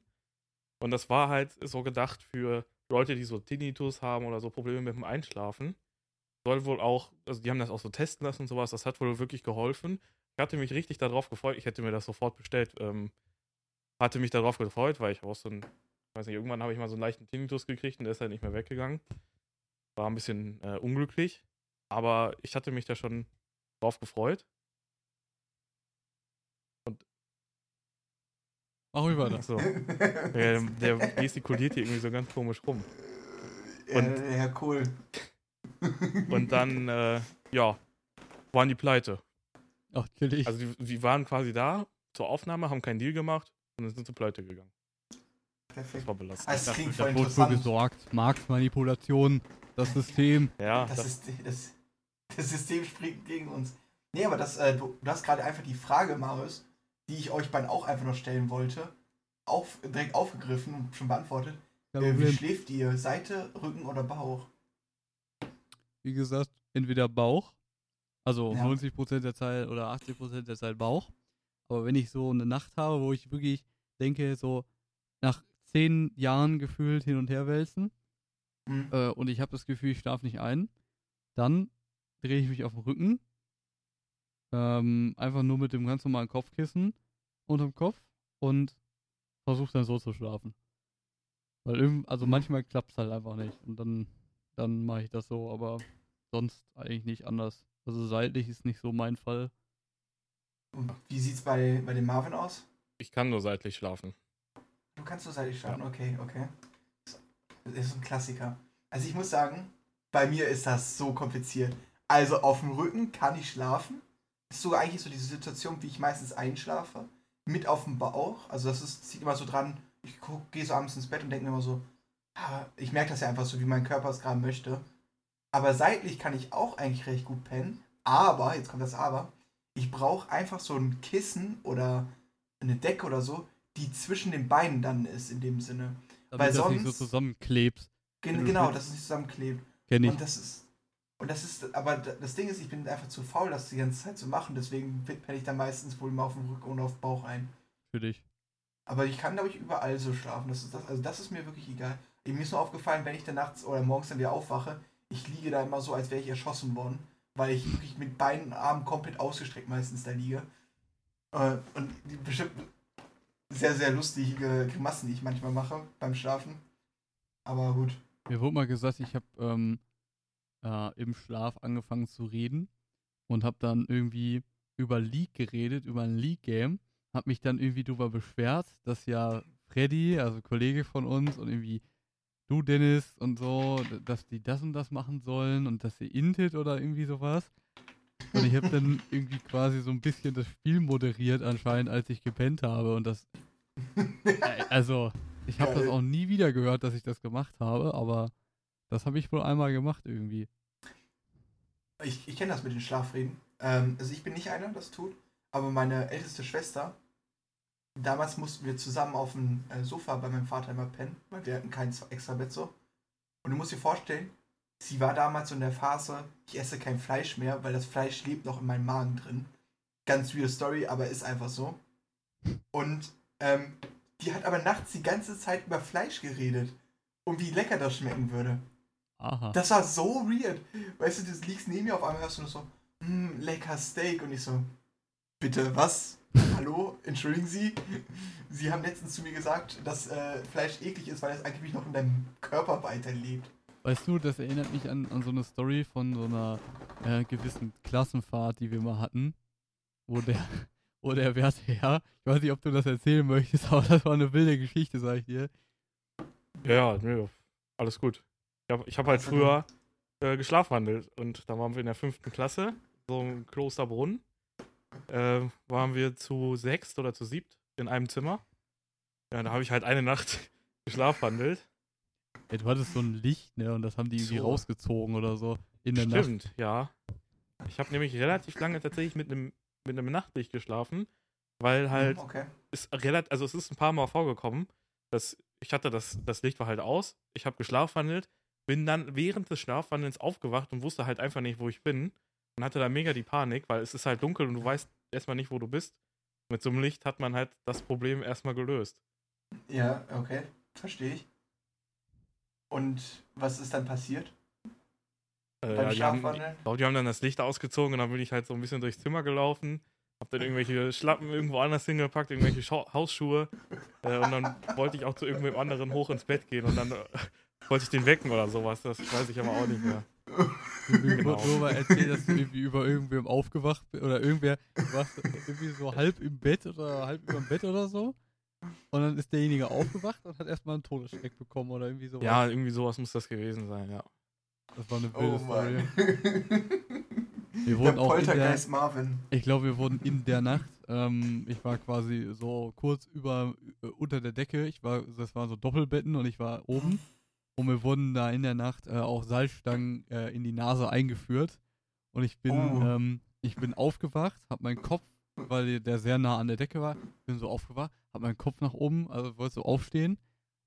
Und das war halt so gedacht für Leute, die so Tinnitus haben oder so Probleme mit dem Einschlafen. Soll wohl auch, also die haben das auch so testen lassen und sowas, das hat wohl wirklich geholfen. Ich hatte mich richtig darauf gefreut, ich hätte mir das sofort bestellt. Ähm, hatte mich darauf gefreut, weil ich auch so ein, weiß nicht, irgendwann habe ich mal so einen leichten Tinnitus gekriegt und der ist halt nicht mehr weggegangen. War ein bisschen äh, unglücklich, aber ich hatte mich da schon drauf gefreut. Mach rüber das. Achso, der, der gestikuliert hier irgendwie so ganz komisch rum. ja, und- ja, cool. Und dann, äh, ja, waren die pleite. Ach, chillig. Also die, die waren quasi da zur Aufnahme, haben keinen Deal gemacht und dann sind sie pleite gegangen. Perfekt. Das war belastend. Also, das klingt voll interessant. gesorgt. Marktmanipulation, das System. Ja, Das, das, ist, das, das System springt gegen uns. Nee, aber das, äh, du, du hast gerade einfach die Frage, Marius, die ich euch beiden auch einfach noch stellen wollte, auf, direkt aufgegriffen und schon beantwortet. Kein Äh, wie schläft ihr? Seite, Rücken oder Bauch? Wie gesagt, entweder Bauch, also Ja. 90% der Zeit oder 80% der Zeit Bauch. Aber wenn ich so eine Nacht habe, wo ich wirklich denke, so nach zehn Jahren gefühlt hin und her wälzen Hm. äh, und ich habe das Gefühl, ich schlafe nicht ein, dann drehe ich mich auf den Rücken. Ähm, einfach nur mit dem ganz normalen Kopfkissen unterm Kopf und versuche dann so zu schlafen. Weil irgend, also Mhm. manchmal klappt es halt einfach nicht. Und dann, dann mache ich das so, aber sonst eigentlich nicht anders. Also seitlich ist nicht so mein Fall. Und wie sieht's bei, bei dem Marvin aus? ich kann nur seitlich schlafen. Du kannst nur seitlich schlafen, okay, okay. Das ist ein Klassiker. Also ich muss sagen, bei mir ist das so kompliziert. Also auf dem Rücken kann ich schlafen. Das ist sogar eigentlich so diese Situation, wie ich meistens einschlafe. Mit auf dem Bauch. Also das ist, zieht immer so dran. Ich gehe so abends ins Bett und denke mir immer so, ich merke das ja einfach so, wie mein Körper es gerade möchte. Aber seitlich kann ich auch eigentlich recht gut pennen. Aber, jetzt kommt das Aber, ich brauche einfach so ein Kissen oder eine Decke oder so, die zwischen den Beinen dann ist, in dem Sinne. Damit Weil das nicht so sonst- zusammenklebst. Gen genau, dass es nicht zusammenklebt. Kenn ich. Und das ist. Und das ist, aber das Ding ist, ich bin einfach zu faul, das die ganze Zeit zu machen, deswegen penne ich dann meistens wohl immer auf dem Rücken und auf dem Bauch ein. Für dich. Aber ich kann, glaube ich, überall so schlafen. Das ist das, also das ist mir wirklich egal. Mir ist nur aufgefallen, wenn ich dann nachts oder morgens dann wieder aufwache, ich liege da immer so, als wäre ich erschossen worden, weil ich wirklich mit Beinen und Armen komplett ausgestreckt meistens da liege. Äh, und die bestimmt sehr, sehr lustige Grimassen, die ich manchmal mache beim Schlafen. Aber gut. Mir wurde mal gesagt, ich habe ähm, äh, im Schlaf angefangen zu reden und habe dann irgendwie über League geredet, über ein League-Game. Hab mich dann irgendwie darüber beschwert, dass ja Freddy, also Kollege von uns und irgendwie du, Dennis und so, dass die das und das machen sollen und dass sie Intit oder irgendwie sowas. Und ich *laughs* habe dann irgendwie quasi so ein bisschen das Spiel moderiert anscheinend, als ich gepennt habe und das Äh, also, ich habe das auch nie wieder gehört, dass ich das gemacht habe, aber das habe ich wohl einmal gemacht irgendwie. Ich, ich kenne das mit den Schlafreden. Ähm, also ich bin nicht einer, das tut, aber meine älteste Schwester, damals mussten wir zusammen auf dem äh, Sofa bei meinem Vater immer pennen, weil wir hatten kein extra Bett so. Und du musst dir vorstellen, sie war damals so in der Phase, ich esse kein Fleisch mehr, weil das Fleisch lebt noch in meinem Magen drin. Ganz weird Story, aber ist einfach so. Und ähm, die hat aber nachts die ganze Zeit über Fleisch geredet und wie lecker das schmecken würde. Aha. Das war so weird. Weißt du, du liegst neben mir, auf einmal hörst du nur so, mm, lecker Steak. Und ich so, bitte, was? Hallo? Entschuldigen Sie? Sie haben letztens zu mir gesagt, dass äh, Fleisch eklig ist, weil es angeblich noch in deinem Körper weiterlebt. Weißt du, das erinnert mich an, an so eine Story von so einer äh, gewissen Klassenfahrt, die wir mal hatten, wo der, *laughs* wo der werte ich weiß nicht, ob du das erzählen möchtest, *laughs* aber das war eine wilde Geschichte, sag ich dir. Ja, nee, alles gut. Ich habe hab halt früher äh, geschlafwandelt und da waren wir in der fünften Klasse, so im Klosterbrunnen. Äh, waren wir zu sechst oder zu siebt in einem Zimmer. Ja, da habe ich halt eine Nacht *laughs* geschlafwandelt. Ey, du hattest so ein Licht, ne, und das haben die irgendwie So. rausgezogen oder so in der Nacht. Stimmt, ja. Ich habe nämlich relativ lange tatsächlich mit einem mit einem Nachtlicht geschlafen, weil halt Hm, Okay. ist relativ, also es ist ein paar Mal vorgekommen, dass ich hatte das, das Licht war halt aus, ich habe geschlafwandelt, bin dann während des Schlafwandelns aufgewacht und wusste halt einfach nicht, wo ich bin und hatte da mega die Panik, weil es ist halt dunkel und du weißt erstmal nicht, wo du bist. Mit so einem Licht hat man halt das Problem erstmal gelöst. Ja, okay. Verstehe ich. Und was ist dann passiert? Äh, Beim ja, die, haben, die, die haben dann das Licht ausgezogen und dann bin ich halt so ein bisschen durchs Zimmer gelaufen, hab dann irgendwelche Schlappen irgendwo anders hingepackt, irgendwelche Schau Hausschuhe äh, und dann wollte ich auch zu irgendwem anderen hoch ins Bett gehen und dann äh, wollte ich den wecken oder sowas, das weiß ich aber auch nicht mehr. Mir Genau. wurde nur mal erzählt, dass du irgendwie über irgendwem aufgewacht bist oder irgendwer, du warst irgendwie so halb im Bett oder halb über dem Bett oder so. Und dann ist derjenige aufgewacht und hat erstmal einen Todesschreck bekommen oder irgendwie so. Ja, irgendwie sowas muss das gewesen sein, ja. Das war eine wilde Oh Story. *laughs* Wir Der wurden auch in der, Poltergeist Marvin. ich glaube, wir wurden in der Nacht, ähm, ich war quasi so kurz über, äh, unter der Decke, ich war, das waren so Doppelbetten und ich war oben. Und wir wurden da in der Nacht äh, auch Salzstangen äh, in die Nase eingeführt. Und ich bin, Oh. ähm, ich bin aufgewacht, hab meinen Kopf, weil der sehr nah an der Decke war, bin so aufgewacht, hab meinen Kopf nach oben, also wollte so aufstehen.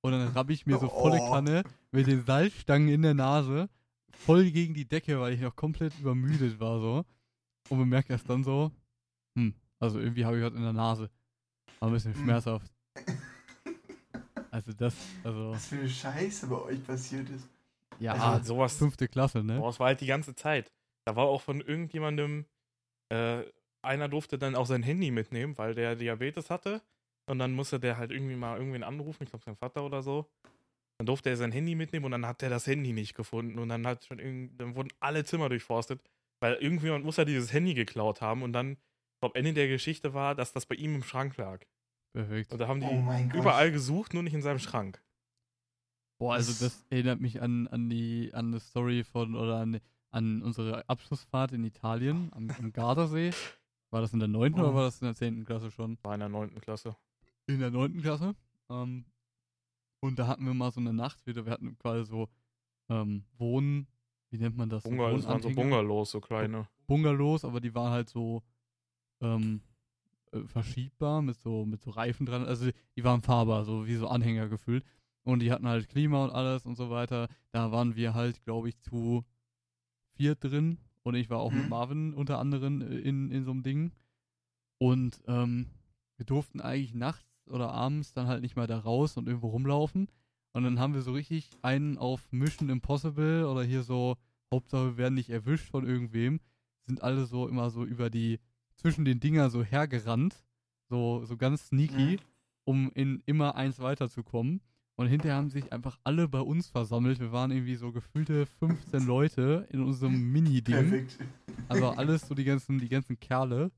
Und dann rabb ich mir so volle Oh. Kanne mit den Salzstangen in der Nase voll gegen die Decke, weil ich noch komplett übermüdet war so. Und bemerke erst dann so, hm, also irgendwie habe ich was in der Nase. War ein bisschen Hm. schmerzhaft. Also das, also, Was für eine Scheiße bei euch passiert ist. ja, Also, sowas, fünfte Klasse, ne? boah, das war halt die ganze Zeit. Da war auch von irgendjemandem, äh, einer durfte dann auch sein Handy mitnehmen, weil der Diabetes hatte. Und dann musste der halt irgendwie mal irgendwen anrufen, ich glaube sein Vater oder so. Dann durfte er sein Handy mitnehmen und dann hat er das Handy nicht gefunden. Und dann hat schon irgend, dann wurden alle Zimmer durchforstet, weil irgendjemand muss ja dieses Handy geklaut haben. Und dann, ich glaube, Ende der Geschichte war, dass das bei ihm im Schrank lag. Perfekt. Und da haben die Oh mein Gott. überall gesucht, nur nicht in seinem Schrank. Boah, also Das- erinnert mich an, an die an eine Story von oder an, an unsere Abschlussfahrt in Italien am, am Gardasee. War das in der 9. Oh. oder war das in der 10. Klasse schon? War in der 9. Klasse. In der 9. Klasse. Ähm, und da hatten wir mal so eine Nacht wieder. Wir hatten quasi so ähm, Wohnen, wie nennt man das? Bungal, das waren so? Bungalows, so kleine. Bungalows, aber die waren halt so ähm, äh, verschiebbar mit so mit so Reifen dran. Also die waren fahrbar, so wie so Anhänger gefüllt. Und die hatten halt Klima und alles und so weiter. Da waren wir halt, glaube ich, zu vier drin. Und ich war auch mit Mhm. Marvin unter anderem äh, in, in so einem Ding. Und ähm, wir durften eigentlich nachts oder abends dann halt nicht mal da raus und irgendwo rumlaufen. Und dann haben wir so richtig einen auf Mission Impossible oder hier so, Hauptsache wir werden nicht erwischt von irgendwem. Sind alle so immer so über die, zwischen den Dinger so hergerannt. So, so ganz sneaky, Mhm. um in immer eins weiterzukommen. Und hinterher haben sich einfach alle bei uns versammelt. Wir waren irgendwie so gefühlte 15 Leute in unserem Mini-Ding. Perfekt. Also alles so die ganzen, die ganzen Kerle.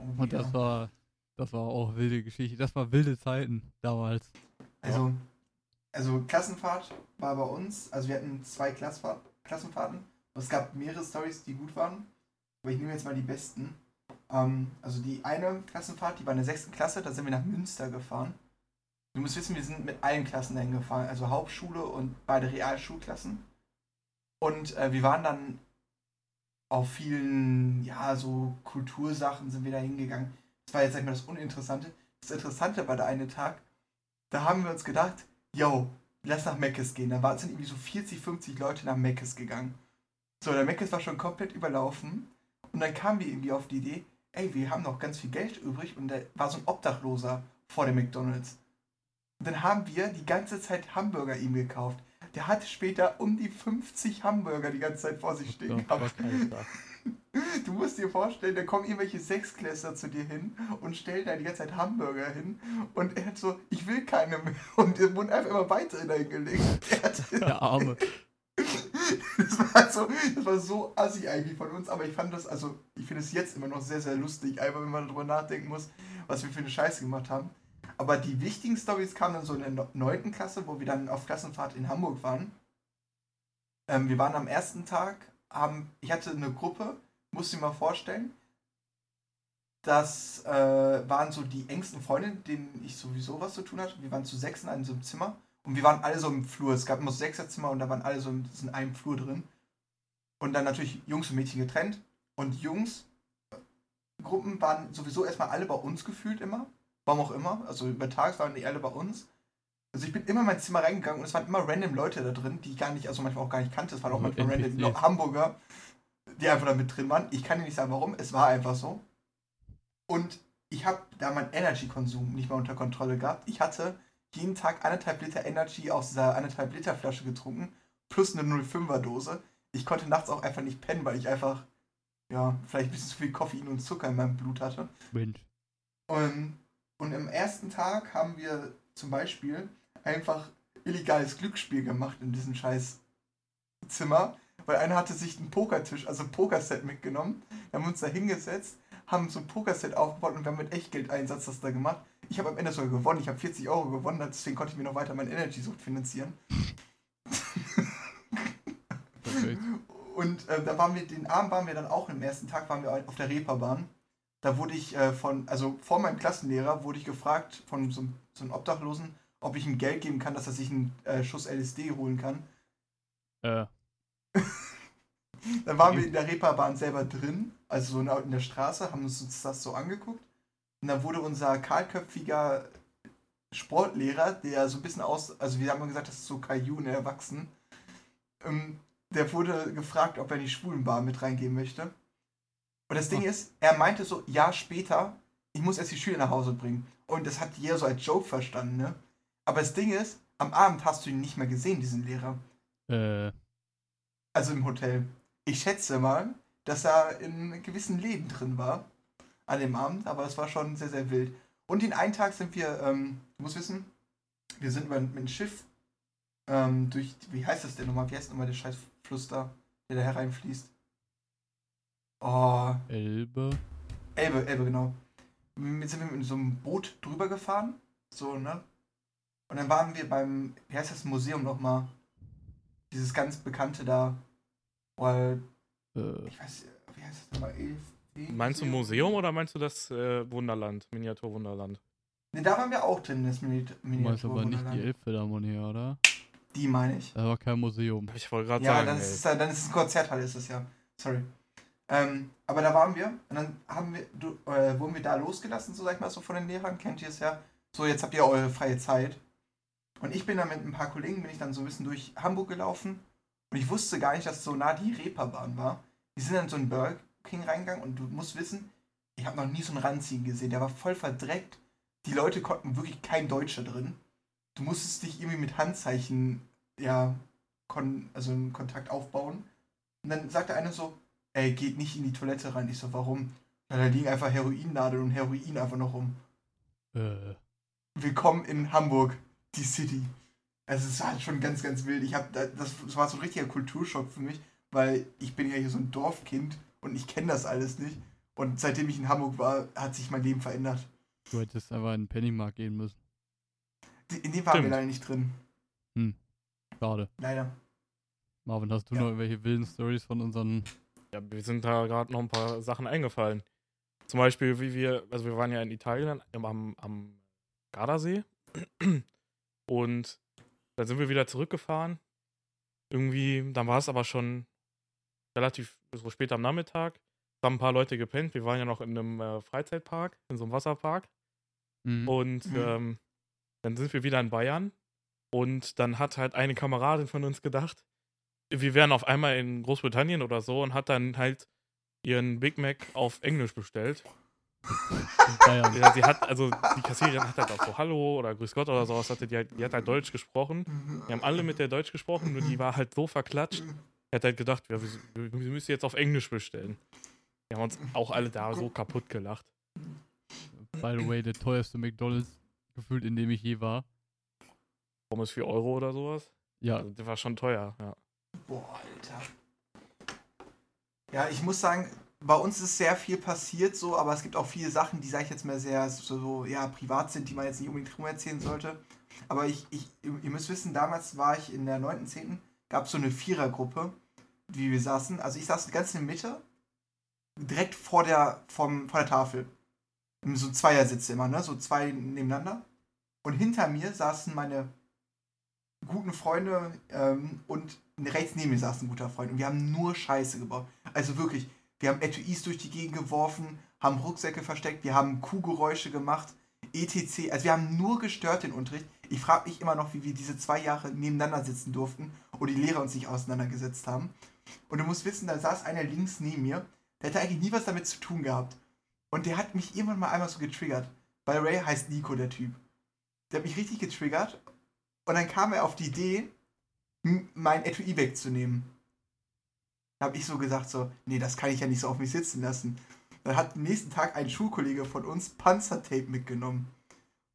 Oh, Und das ja. war, das war auch wilde Geschichte. Das war wilde Zeiten damals. Also, also Klassenfahrt war bei uns, also wir hatten zwei Klassfahrt, Klassenfahrten. Und es gab mehrere Stories, die gut waren. Aber ich nehme jetzt mal die besten. Ähm, also die eine Klassenfahrt, die war in der sechsten Klasse, da sind wir nach Münster gefahren. Du musst wissen, wir sind mit allen Klassen dahin gefahren, also Hauptschule und beide Realschulklassen. Und äh, wir waren dann auf vielen, ja, so Kultursachen sind wir da hingegangen. Das war jetzt, sag ich mal, das Uninteressante. das Interessante war der eine Tag, da haben wir uns gedacht, yo, lass nach Meckes gehen. Da sind irgendwie so 40, 50 Leute nach Meckes gegangen. So, der Meckes war schon komplett überlaufen. Und dann kamen wir irgendwie auf die Idee, ey, wir haben noch ganz viel Geld übrig und da war so ein Obdachloser vor dem McDonalds. Und dann haben wir die ganze Zeit Hamburger ihm gekauft. Der hatte später um die 50 Hamburger die ganze Zeit vor sich stehen Ja, gehabt. *laughs* Du musst dir vorstellen, da kommen irgendwelche Sechsklässler zu dir hin und stellen da die ganze Zeit Hamburger hin und er hat so, ich will keine mehr *laughs* und er wurden einfach immer weitere dahin gelegt. *laughs* Er hat, Der Arme. das war so, das war so assi eigentlich von uns, aber ich fand das, also ich finde es jetzt immer noch sehr, sehr lustig, einfach wenn man darüber nachdenken muss, was wir für eine Scheiße gemacht haben. Aber die wichtigen Stories kamen dann so in der 9. Klasse, wo wir dann auf Klassenfahrt in Hamburg waren. Ähm, wir waren am ersten Tag, haben, ich hatte eine Gruppe, du dir mal vorstellen, das äh, waren so die engsten Freunde, denen ich sowieso was zu tun hatte. Wir waren zu sechs in einem Zimmer und wir waren alle so im Flur. Es gab immer so Sechserzimmer und da waren alle so in, in einem Flur drin. Und dann natürlich Jungs und Mädchen getrennt. Und Jungs, Gruppen waren sowieso erstmal alle bei uns gefühlt immer. Warum auch immer. Also über Tags waren die alle bei uns. Also ich bin immer in mein Zimmer reingegangen und es waren immer random Leute da drin, die ich gar nicht, also manchmal auch gar nicht kannte. Es waren auch Also manchmal random NPCs. Hamburger, die einfach da mit drin waren. Ich kann dir nicht sagen, warum. Es war einfach so. Und ich habe da meinen Energy-Konsum nicht mehr unter Kontrolle gehabt. Ich hatte jeden Tag anderthalb Liter Energy aus dieser anderthalb Liter Flasche getrunken, plus eine 05er Dose. Ich konnte nachts auch einfach nicht pennen, weil ich einfach, ja, vielleicht ein bisschen zu viel Koffein und Zucker in meinem Blut hatte. Mensch. Und, und im ersten Tag haben wir zum Beispiel einfach illegales Glücksspiel gemacht in diesem scheiß Zimmer, weil einer hatte sich einen Pokertisch, also ein Pokerset mitgenommen. Wir haben uns da hingesetzt, haben so ein Pokerset aufgebaut und wir haben mit Echtgeldeinsatz das da gemacht. Ich habe am Ende sogar gewonnen. Ich habe 40 Euro gewonnen, deswegen konnte ich mir noch weiter meine Energy-Sucht finanzieren. Perfekt. Und äh, da waren wir, den Abend waren wir dann auch im ersten Tag, waren wir auf der Reeperbahn. Da wurde ich äh, von, also vor meinem Klassenlehrer wurde ich gefragt von so, einem- so einem Obdachlosen, ob ich ihm Geld geben kann, dass er sich einen äh, Schuss LSD holen kann. Äh, *laughs* Dann waren wir in der Reeperbahn selber drin, also so in der- Straße, haben uns das so angeguckt. Und dann wurde unser kahlköpfiger Sportlehrer, der so ein bisschen aus, also wir haben immer gesagt, das ist so ne, erwachsen, ähm, der wurde gefragt, ob er in die Schwulenbar mit reingehen möchte. Und das Ding Ah. ist, er meinte so, ja, später, ich muss erst die Schüler nach Hause bringen. Und das hat jeder so als Joke verstanden, ne? Aber das Ding ist, am Abend hast du ihn nicht mehr gesehen, diesen Lehrer. äh, Also im Hotel. Ich schätze mal, dass er in gewissen Läden drin war an dem Abend, aber es war schon sehr, sehr wild. Und den einen Tag sind wir, ähm, du musst wissen, wir sind mit dem Schiff ähm, durch, wie heißt das denn nochmal? Wie heißt nochmal der scheiß Fluss da, der da hereinfließt? Oh, Elbe. Elbe, Elbe, genau. Jetzt sind wir mit so einem Boot drüber gefahren, so, ne? Und dann waren wir beim, wie heißt das Museum nochmal? Dieses ganz bekannte da, weil Äh, ich weiß, wie heißt das nochmal? Elf, Meinst du Museum oder meinst du das äh, Wunderland, Miniaturwunderland? Ne, da waren wir auch drin, das Mini du meinst aber nicht die. Elbphilharmonie, oder? Die meine ich. Das war kein Museum. Ich wollte gerade Ja, sagen, dann ist, es, dann ist es ein Konzerthalle, ist es ja. Sorry. Ähm, aber da waren wir und dann haben wir, du, äh, wurden wir da losgelassen, so sag ich mal, so von den Lehrern, kennt ihr es ja. So, jetzt habt ihr eure freie Zeit. Und ich bin dann mit ein paar Kollegen, bin ich dann so ein bisschen durch Hamburg gelaufen und ich wusste gar nicht, dass so nah die Reeperbahn war. Wir sind dann in so einen Burger King reingegangen und du musst wissen, ich habe noch nie so einen Ranziehen gesehen, der war voll verdreckt. Die Leute konnten wirklich kein Deutsch da drin. Du musstest dich irgendwie mit Handzeichen, ja, kon also einen Kontakt aufbauen. Und dann sagte einer so, ey, geht nicht in die Toilette rein. Ich so, warum? Ja, da liegen einfach Heroinnadeln und Heroin einfach noch rum. Äh, Willkommen in Hamburg, die City. Also es war schon ganz, ganz wild. Ich hab, da- das, das war so ein richtiger Kulturschock für mich, weil ich bin ja hier so ein Dorfkind und ich kenne das alles nicht. Und seitdem ich in Hamburg war, hat sich mein Leben verändert. du hättest einfach in den Pennymarkt gehen müssen. In dem waren wir Stimmt. leider nicht drin. Schade. Leider. Marvin, hast du Ja. noch irgendwelche wilden Stories von unseren. Ja, wir sind da gerade noch ein paar Sachen eingefallen. Zum Beispiel, wie wir, also wir waren ja in Italien am, am Gardasee und dann sind wir wieder zurückgefahren. Irgendwie, dann war es aber schon relativ so spät am Nachmittag. Es haben ein paar Leute gepennt. Wir waren ja noch in einem äh, Freizeitpark, in so einem Wasserpark. Mhm. Und Mhm. ähm, dann sind wir wieder in Bayern. Und dann hat halt eine Kameradin von uns gedacht, wir wären auf einmal in Großbritannien oder so und hat dann halt ihren Big Mac auf Englisch bestellt. *laughs* In Bayern. Ja, sie hat, also die Kassiererin hat halt auch so Hallo oder Grüß Gott oder sowas, hatte die, halt, die hat halt Deutsch gesprochen. Wir haben alle mit der Deutsch gesprochen, nur die war halt so verklatscht. Er hat halt gedacht, ja, wir, wir wir müssen jetzt auf Englisch bestellen. Wir haben uns auch alle da so kaputt gelacht. By the way, der teuerste McDonalds gefühlt, in dem ich je war. Pommes 4 Euro oder sowas. Ja, Also, der war schon teuer, ja. Boah, Alter. Ja, ich muss sagen, bei uns ist sehr viel passiert so, aber es gibt auch viele Sachen, die, sag ich jetzt mal, sehr so, so ja, privat sind, die man jetzt nicht unbedingt rum erzählen sollte. Aber ich, ich, ihr müsst wissen, damals war ich in der 9., 10., gab es so eine Vierergruppe, wie wir saßen. Also ich saß ganz in der Mitte, direkt vor der, vom, vor der Tafel. So Zweiersitze immer, ne? So zwei nebeneinander. Und hinter mir saßen meine guten Freunde ähm, und rechts neben mir saß ein guter Freund und wir haben nur Scheiße gebaut. Also wirklich, wir haben Etuis durch die Gegend geworfen, haben Rucksäcke versteckt, wir haben Kuhgeräusche gemacht, etc. Also wir haben nur gestört den Unterricht. Ich frage mich immer noch, wie wir diese zwei Jahre nebeneinander sitzen durften und die Lehrer uns nicht auseinandergesetzt haben. Und du musst wissen, da saß einer links neben mir, der hatte eigentlich nie was damit zu tun gehabt. Und der hat mich irgendwann mal einmal so getriggert. Bei Ray heißt Nico der Typ. Der hat mich richtig getriggert und dann kam er auf die Idee, mein Etui wegzunehmen. Da habe ich so gesagt, so, nee, das kann ich ja nicht so auf mich sitzen lassen. Dann hat am nächsten Tag ein Schulkollege von uns Panzertape mitgenommen.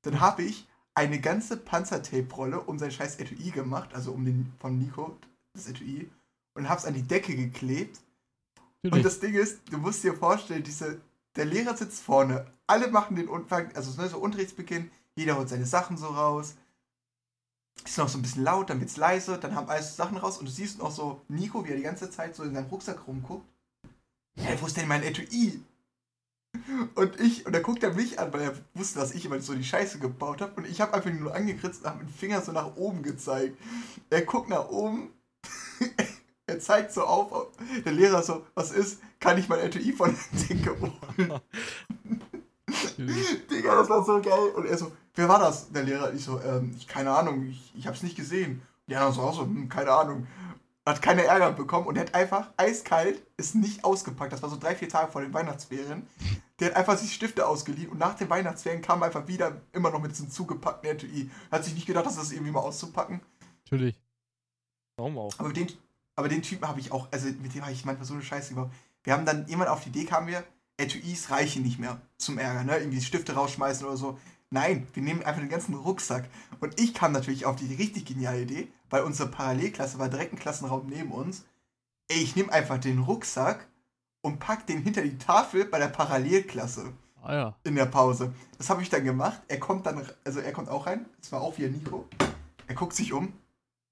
Dann habe ich eine ganze Panzertape-Rolle um sein scheiß Etui gemacht, also um den von Nico, das Etui, und habe es an die Decke geklebt. Und natürlich. das Ding ist, du musst dir vorstellen, diese, der Lehrer sitzt vorne, alle machen den Anfang, also ne, so Unterrichtsbeginn, jeder holt seine Sachen so raus. Ist noch so ein bisschen laut, dann wird's leise, dann haben alles Sachen raus und du siehst noch so Nico, wie er die ganze Zeit so in seinem Rucksack rumguckt. Hä, wo ist denn mein Etui? Und ich, und dann guckt er mich an, weil er wusste, dass ich immer so die Scheiße gebaut habe. Und ich habe einfach nur angekritzt und habe mit dem Finger so nach oben gezeigt. Er guckt nach oben, *laughs* er zeigt so auf, der Lehrer so, was ist? Kann ich mein Etui von der Decke holen? *laughs* *laughs* Digga, das war so geil. Und er so, wer war das? Der Lehrer, ich so, ähm, ich, keine Ahnung, ich, ich hab's nicht gesehen. Die anderen so auch so, hm, keine Ahnung. Hat keine Ärger bekommen und er hat einfach eiskalt, ist nicht ausgepackt. Das war so drei, vier Tage vor den Weihnachtsferien. Der hat einfach sich Stifte ausgeliehen und nach den Weihnachtsferien kam er einfach wieder immer noch mit diesem zugepackten Etui. Hat sich nicht gedacht, dass das irgendwie mal auszupacken. natürlich. Warum auch? Aber den, aber den Typen habe ich auch, also mit dem habe ich manchmal so eine Scheiße gebaut. Wir haben dann jemand auf die Idee kamen wir, Etuis reichen nicht mehr zum Ärger, ne? Irgendwie Stifte rausschmeißen oder so. Nein, wir nehmen einfach den ganzen Rucksack. Und ich kam natürlich auf die richtig geniale Idee, weil unsere Parallelklasse war direkt ein Klassenraum neben uns. Ey, ich nehme einfach den Rucksack und pack den hinter die Tafel bei der Parallelklasse Ah ja. in der Pause. Das habe ich dann gemacht. Er kommt dann, also er kommt auch rein. Es war auch wieder Nico. Er guckt sich um.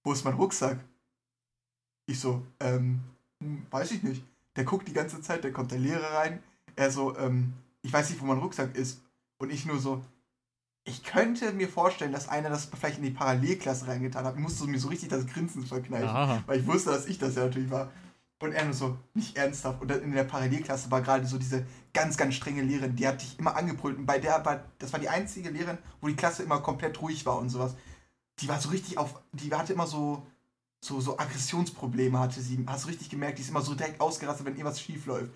Wo ist mein Rucksack? Ich so, ähm, hm, weiß ich nicht. Der guckt die ganze Zeit, dann kommt der Lehrer rein. Er so, ähm, ich weiß nicht, wo mein Rucksack ist. Und ich nur so, ich könnte mir vorstellen, dass einer das vielleicht in die Parallelklasse reingetan hat. Ich musste mir so richtig das Grinsen verkneifen. Aha. Weil ich wusste, dass ich das ja natürlich war. Und er nur so, nicht ernsthaft. Und in der Parallelklasse war gerade so diese ganz, ganz strenge Lehrerin, die hat dich immer angebrüllt. Und bei der war, das war die einzige Lehrerin, wo die Klasse immer komplett ruhig war und sowas. Die war so richtig auf, die hatte immer so, so, so Aggressionsprobleme hatte sie. Hast du richtig gemerkt, die ist immer so direkt ausgerastet, wenn irgendwas schief läuft.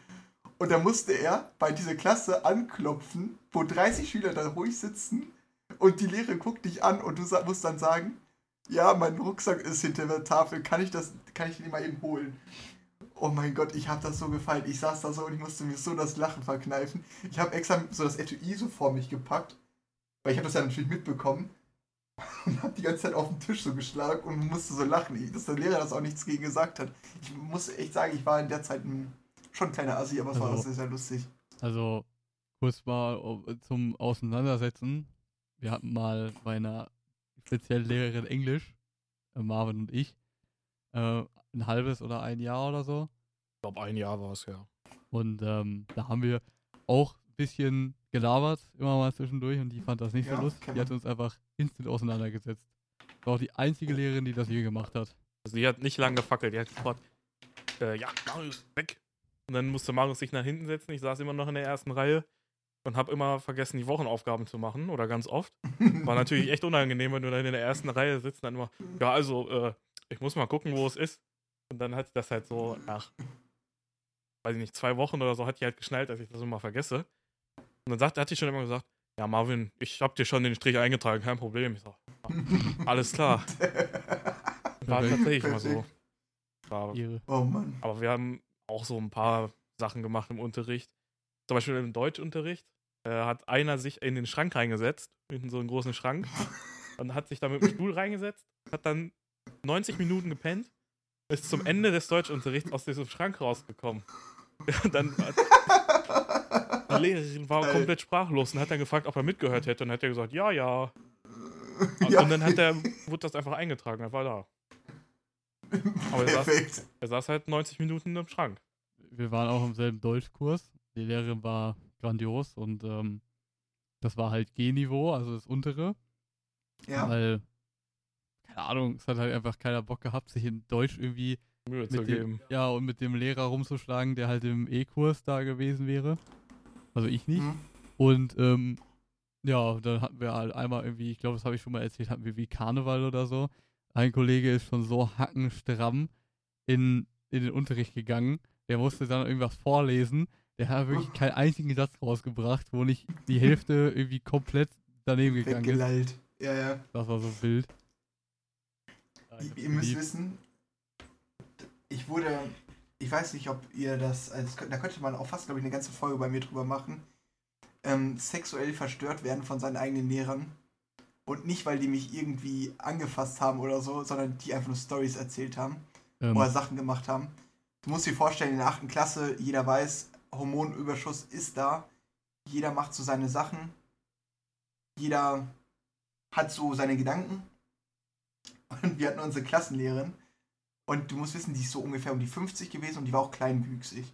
Und da musste er bei dieser Klasse anklopfen, wo 30 Schüler da ruhig sitzen und die Lehrerin guckt dich an und du musst dann sagen, ja, mein Rucksack ist hinter der Tafel, kann ich das, kann ich den mal eben holen? Oh mein Gott, ich habe das so gefallen. Ich saß da so und ich musste mir so das Lachen verkneifen. Ich habe extra so das Etui so vor mich gepackt, weil ich habe das ja natürlich mitbekommen *laughs* und habe die ganze Zeit auf den Tisch so geschlagen und musste so lachen, dass der Lehrer das auch nichts gegen gesagt hat. Ich muss echt sagen, ich war in der Zeit ein, schon ein kleiner Assi, aber es war Also- sehr, sehr lustig. Also, kurz mal oh, zum Auseinandersetzen. Wir hatten mal bei einer speziellen Lehrerin Englisch, äh, Marvin und ich, äh, ein halbes oder ein Jahr oder so. Ich glaube, ein Jahr war es ja. Und ähm, da haben wir auch ein bisschen gelabert, immer mal zwischendurch, und die fand das nicht Ja, so lustig. Die hat uns einfach instant auseinandergesetzt. War auch die einzige Lehrerin, die das je gemacht hat. Also die hat nicht lange gefackelt, die hat sofort, äh, ja, Marius, weg. Und dann musste Marius sich nach hinten setzen. Ich saß immer noch in der ersten Reihe. und habe immer vergessen, die Wochenaufgaben zu machen oder ganz oft. War natürlich echt unangenehm, wenn du dann in der ersten Reihe sitzt und dann immer, ja, also, äh, ich muss mal gucken, wo es ist. Und dann hat das halt so nach, weiß ich nicht, zwei Wochen oder so, hat die halt geschnallt, dass ich das immer vergesse. Und dann sagt, hat die schon immer gesagt, ja, Marvin, ich hab dir schon den Strich eingetragen, kein Problem. Ich so, ja, alles klar. *laughs* War tatsächlich mal so. War. Oh Mann. aber wir haben auch so ein paar Sachen gemacht im Unterricht. Zum Beispiel im Deutschunterricht äh, hat einer sich in den Schrank reingesetzt, in so einen großen Schrank, *laughs* und hat sich da mit dem Stuhl reingesetzt, hat dann 90 Minuten gepennt, ist zum Ende des Deutschunterrichts aus diesem Schrank rausgekommen. *laughs* Und dann die Lehrerin war komplett sprachlos und hat dann gefragt, ob er mitgehört hätte. Und dann hat er gesagt, ja, ja. Und, *laughs* Ja. und dann hat er, wurde das einfach eingetragen, er war da. *laughs* Aber er saß, er saß halt 90 Minuten im Schrank. Wir waren auch im selben Deutschkurs. Die Lehrerin war grandios und ähm, das war halt G-Niveau, also das untere. Ja. Weil, keine Ahnung, es hat halt einfach keiner Bock gehabt, sich in Deutsch irgendwie Mühe zu mit geben. dem, ja, und mit dem Lehrer rumzuschlagen, der halt im E-Kurs da gewesen wäre. Also ich nicht. Hm. Und ähm, ja, dann hatten wir halt einmal irgendwie, ich glaube, das habe ich schon mal erzählt, hatten wir wie Karneval oder so. Ein Kollege ist schon so hackenstramm in, in den Unterricht gegangen. Der musste dann irgendwas vorlesen. Der hat wirklich keinen einzigen Satz rausgebracht, wo nicht die Hälfte irgendwie komplett daneben gegangen ist. Weggelallt. Ja, ja. Das war so wild. Ja, Ihr, ihr müsst wissen, ich wurde, ich weiß nicht, ob ihr das, also da könnte man auch fast, glaube ich, eine ganze Folge bei mir drüber machen, ähm, sexuell verstört werden von seinen eigenen Lehrern. Und nicht, weil die mich irgendwie angefasst haben oder so, sondern die einfach nur Stories erzählt haben Ähm, oder Sachen gemacht haben. Du musst dir vorstellen, in der 8. Klasse, jeder weiß, Hormonüberschuss ist da. Jeder macht so seine Sachen. Jeder hat so seine Gedanken. Und wir hatten unsere Klassenlehrerin. Und du musst wissen, die ist so ungefähr um die 50 gewesen und die war auch kleinwüchsig.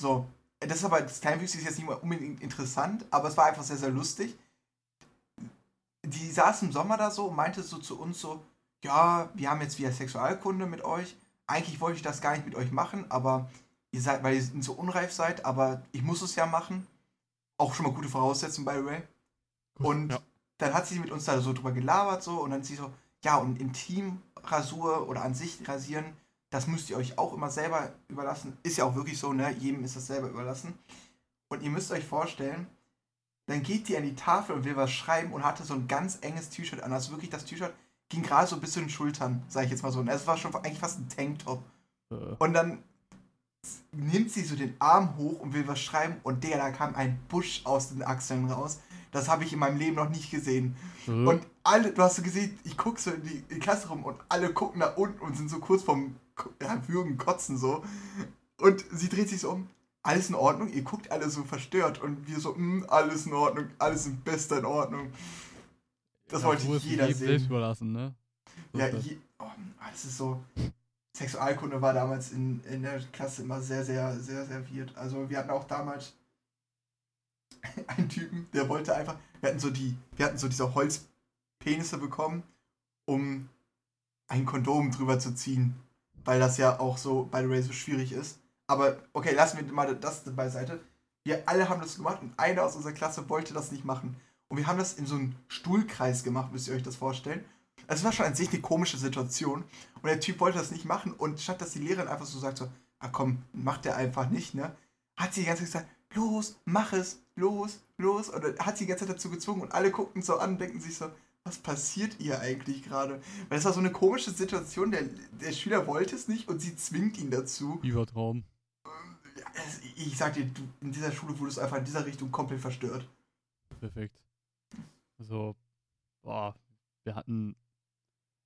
So. Das ist aber, das Kleinwüchsig ist jetzt nicht mal unbedingt interessant, aber es war einfach sehr, sehr lustig. Die saß im Sommer da so und meinte so zu uns so, ja, wir haben jetzt wieder Sexualkunde mit euch. Eigentlich wollte ich das gar nicht mit euch machen, aber ihr seid, weil ihr so unreif seid, aber ich muss es ja machen. Auch schon mal gute Voraussetzung, by the way. Und ja. dann hat sie mit uns da so drüber gelabert, so, und dann sie so, ja, und Intimrasur oder an sich rasieren, das müsst ihr euch auch immer selber überlassen. Ist ja auch wirklich so, ne? Jedem ist das selber überlassen. Und ihr müsst euch vorstellen, dann geht die an die Tafel und will was schreiben und hatte so ein ganz enges T-Shirt an. Also wirklich das T-Shirt ging gerade so bis zu den Schultern, sag ich jetzt mal so. Und es war schon eigentlich fast ein Tanktop. äh, Und dann nimmt sie so den Arm hoch und will was schreiben und der, da kam ein Busch aus den Achseln raus. Das habe ich in meinem Leben noch nicht gesehen. äh, Und alle, du hast so gesehen, ich gucke so in die, in die Klasse rum und alle gucken nach unten und sind so kurz vorm ja, Würgen, Kotzen so. Und sie dreht sich so um. Alles in Ordnung? Ihr guckt alle so verstört und wir so, "Mm, alles in Ordnung, alles in bester in Ordnung. Das wollte Ruhe ist jeder sehen. selbst überlassen, ne? So Ja, je, oh, das ist so. Sexualkunde war damals in, in der Klasse immer sehr, sehr, sehr, weird. Also wir hatten auch damals *laughs* einen Typen, der wollte einfach. Wir hatten so die, wir hatten so diese Holzpenisse bekommen, um ein Kondom drüber zu ziehen. Weil das ja auch so, by the way, so schwierig ist. Aber okay, lassen wir mal das beiseite. Wir alle haben das gemacht und einer aus unserer Klasse wollte das nicht machen. Und wir haben das in so einem Stuhlkreis gemacht, müsst ihr euch das vorstellen. Es war schon an sich eine komische Situation. Und der Typ wollte das nicht machen. Und statt dass die Lehrerin einfach so sagt, so, ah komm, macht der einfach nicht, ne? Hat sie die ganze Zeit gesagt, los, mach es, los, los. Und hat sie die ganze Zeit dazu gezwungen und alle guckten so an und denken sich so, was passiert ihr eigentlich gerade? Weil es war so eine komische Situation, der, der Schüler wollte es nicht und sie zwingt ihn dazu. Übertraum. Ich sag dir, du, in dieser Schule wurdest du einfach in dieser Richtung komplett verstört. Perfekt. Also, boah, wir hatten,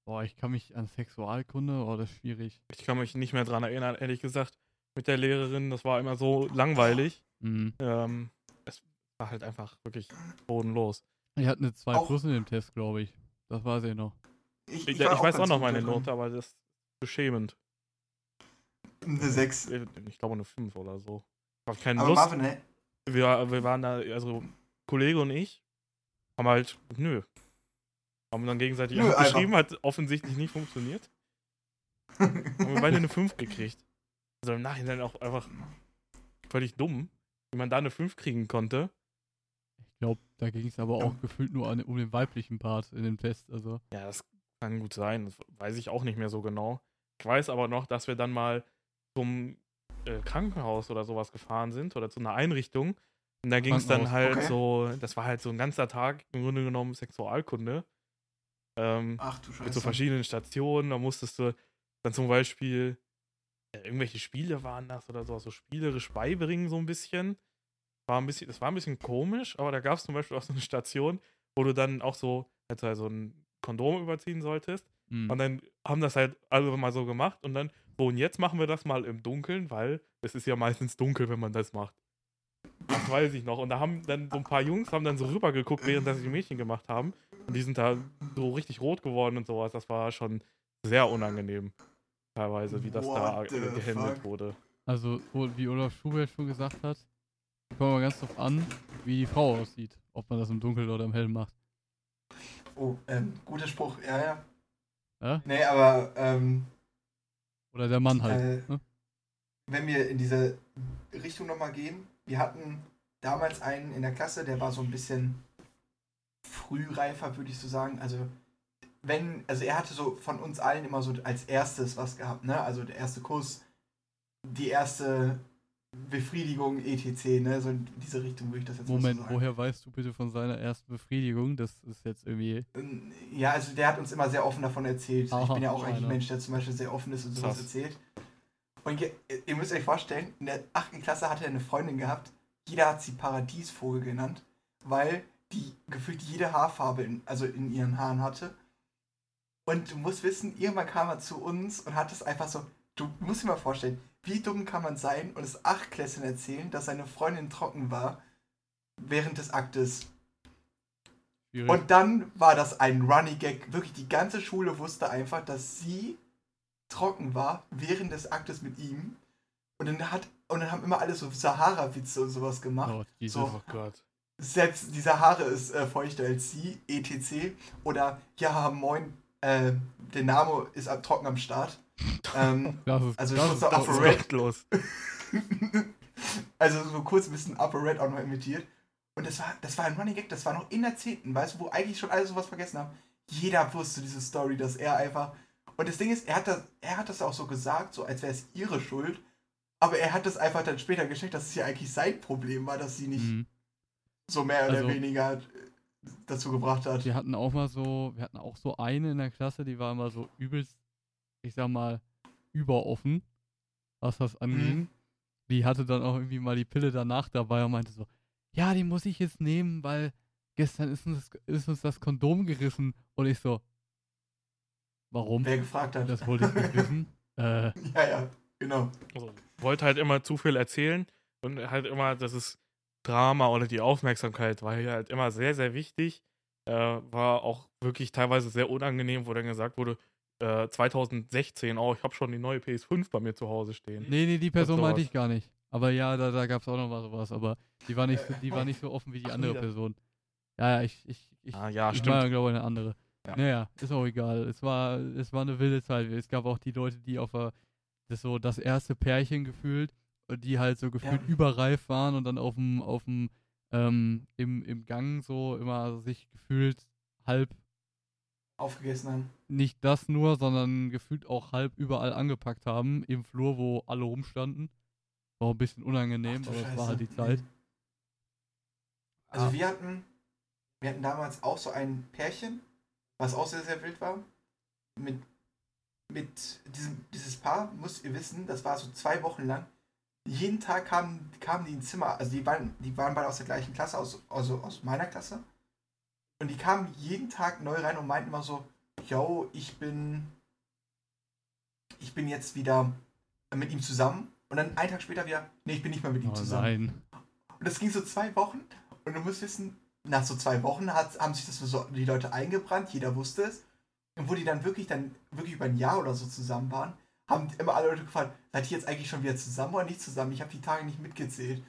boah, ich kann mich an Sexualkunde, oh, das ist schwierig. Ich kann mich nicht mehr dran erinnern, ehrlich gesagt. Mit der Lehrerin, das war immer so langweilig. Mhm. Ähm, es war halt einfach wirklich bodenlos. Ich hatte eine 2 Auch- plus in dem Test, glaube ich. Das weiß ich noch. Ich, ich, war weiß auch ganz noch gut meine. Note, aber das ist beschämend. Eine 6. Ich glaube eine 5 oder so. Ich habe keine Aber Lust. Marvin, ne? Wir, wir waren da, also Kollege und ich, haben halt, nö. Haben dann gegenseitig Nö, geschrieben, hat offensichtlich nicht funktioniert. *laughs* Haben wir beide eine 5 gekriegt. Also im Nachhinein auch einfach völlig dumm. wie man da eine 5 kriegen konnte. Ich glaube, da ging es aber Ja. auch gefühlt nur an, um den weiblichen Part in dem Test. Also, Ja, das kann gut sein. Das weiß ich auch nicht mehr so genau. Ich weiß aber noch, dass wir dann mal zum äh, Krankenhaus oder sowas gefahren sind oder zu einer Einrichtung. Und da ging es dann halt okay. so, das war halt so ein ganzer Tag im Grunde genommen Sexualkunde. Ähm, Ach du Scheiße. mit so verschiedenen Stationen. Da musstest du dann zum Beispiel äh, irgendwelche Spiele waren das oder so, so spielerisch beibringen, so ein bisschen. War ein bisschen, das war ein bisschen komisch, aber da gab es zum Beispiel auch so eine Station, wo du dann auch so, also, also ein Kondom überziehen solltest. Hm. Und dann haben das halt alle mal so gemacht und dann, so und jetzt machen wir das mal im Dunkeln, weil es ist ja meistens dunkel, wenn man das macht. Das weiß ich noch. Und da haben dann so ein paar Jungs haben dann so rübergeguckt, während das die Mädchen gemacht haben. Und die sind da so richtig rot geworden und sowas. Das war schon sehr unangenehm. Teilweise, wie das da What äh, gehandelt fuck? wurde. Also, wie Olaf Schubert schon gesagt hat, kommt mal ganz drauf an, wie die Frau aussieht. Ob man das im Dunkeln oder im Hellen macht. Oh, ähm, guter Spruch. Ja, ja. Ja? Nee, aber ähm, Oder der Mann halt. Äh, ne? wenn wir in diese Richtung nochmal gehen, wir hatten damals einen in der Klasse, der war so ein bisschen frühreifer, würde ich so sagen. Also, wenn, also er hatte so von uns allen immer so als erstes was gehabt, ne? Also der erste Kuss, die erste Befriedigung, etc., ne? So in diese Richtung würde ich das jetzt mal Moment, so sagen. woher weißt du bitte von seiner ersten Befriedigung? Das ist jetzt irgendwie. Ähm, Ja, also der hat uns immer sehr offen davon erzählt. ich Aha, bin ja auch eigentlich ein. Mensch, der zum Beispiel sehr offen ist und sowas Krass. erzählt. Und ihr, ihr müsst euch vorstellen, in der 8. Klasse hatte er eine Freundin gehabt, jeder hat sie Paradiesvogel genannt, weil die gefühlt jede Haarfarbe in, also in ihren Haaren hatte. Und du musst wissen, irgendwann kam er zu uns und hat es einfach so, du musst dir mal vorstellen, wie dumm kann man sein und es Achtklässlern erzählen, dass seine Freundin trocken war während des Aktes. Schwierig. Und dann war das ein Running Gag. Wirklich, die ganze Schule wusste einfach, dass sie trocken war während des Aktes mit ihm. Und dann hat und dann haben immer alle so Sahara-Witze und sowas gemacht. oh, Jesus. so. Oh Gott. Selbst die Sahara ist äh, feuchter als sie, etc. Oder ja, moin, äh, der Name ist ab- trocken am Start. Ähm, *laughs* Das ist, also das schon ist so Upper Red. Respektlos. *laughs* also so kurz ein bisschen Upper Red auch noch imitiert. Und das war, das war ein Running Gag, das war noch in der 10., weißt du, wo eigentlich schon alle sowas vergessen haben. Jeder wusste diese Story, dass er einfach. Und das Ding ist, er hat das, er hat das auch so gesagt, so als wäre es ihre Schuld. Aber er hat das einfach dann später gescheckt, dass es ja eigentlich sein Problem war, dass sie nicht Mhm. so mehr oder Also- weniger äh, dazu gebracht hat. Wir hatten auch mal so, wir hatten auch so eine in der Klasse, die war immer so übelst, ich sag mal, überoffen, was das anging. Mhm. Die hatte dann auch irgendwie mal die Pille danach dabei und meinte so, ja, die muss ich jetzt nehmen, weil gestern ist uns, ist uns das Kondom gerissen. Und ich so, warum? Wer gefragt hat. Das wollte ich nicht wissen. *laughs* Äh, ja, ja, genau. Also, wollte halt immer zu viel erzählen und halt immer, das ist Drama oder die Aufmerksamkeit war hier halt immer sehr, sehr wichtig. Äh, war auch wirklich teilweise sehr unangenehm, wo dann gesagt wurde, äh, 2016, oh, ich habe schon die neue PS5 bei mir zu Hause stehen. nee, nee, die Person meinte ich gar nicht. Aber ja, da, da gab es auch noch mal sowas. Aber die war nicht so, die war nicht so offen wie die Ach, andere wieder. Person. Ja, ja, ich, ich, ich, Ah, ja, ich stimmt. war, glaube ich, eine andere. Ja. Naja, ist auch egal. Es war, es war eine wilde Zeit. Es gab auch die Leute, die auf der, das so das erste Pärchen gefühlt, die halt so gefühlt Ja. überreif waren und dann auf dem, auf dem, ähm, im, im Gang so immer sich gefühlt halb, Aufgegessen haben. nicht das nur, sondern gefühlt auch halb überall angepackt haben, im Flur, wo alle rumstanden. War ein bisschen unangenehm, aber es war halt die. Zeit. Also Ah. wir hatten, wir hatten damals auch so ein Pärchen, was auch sehr, sehr wild war. Mit, mit diesem dieses Paar, müsst ihr wissen, das war so zwei Wochen lang. Jeden Tag kamen, kamen die ins Zimmer, also die waren, die waren beide aus der gleichen Klasse, aus, also aus meiner Klasse. Und die kamen jeden Tag neu rein und meinten immer so, yo, ich bin, ich bin jetzt wieder mit ihm zusammen. Und dann einen Tag später wieder, nee, ich bin nicht mehr mit ihm Oh zusammen. nein. Und das ging so zwei Wochen. Und du musst wissen, nach so zwei Wochen hat, haben sich das so die Leute eingebrannt, jeder wusste es. Und wo die dann wirklich dann wirklich über ein Jahr oder so zusammen waren, haben immer alle Leute gefragt, seid ihr jetzt eigentlich schon wieder zusammen oder nicht zusammen? Ich habe die Tage nicht mitgezählt.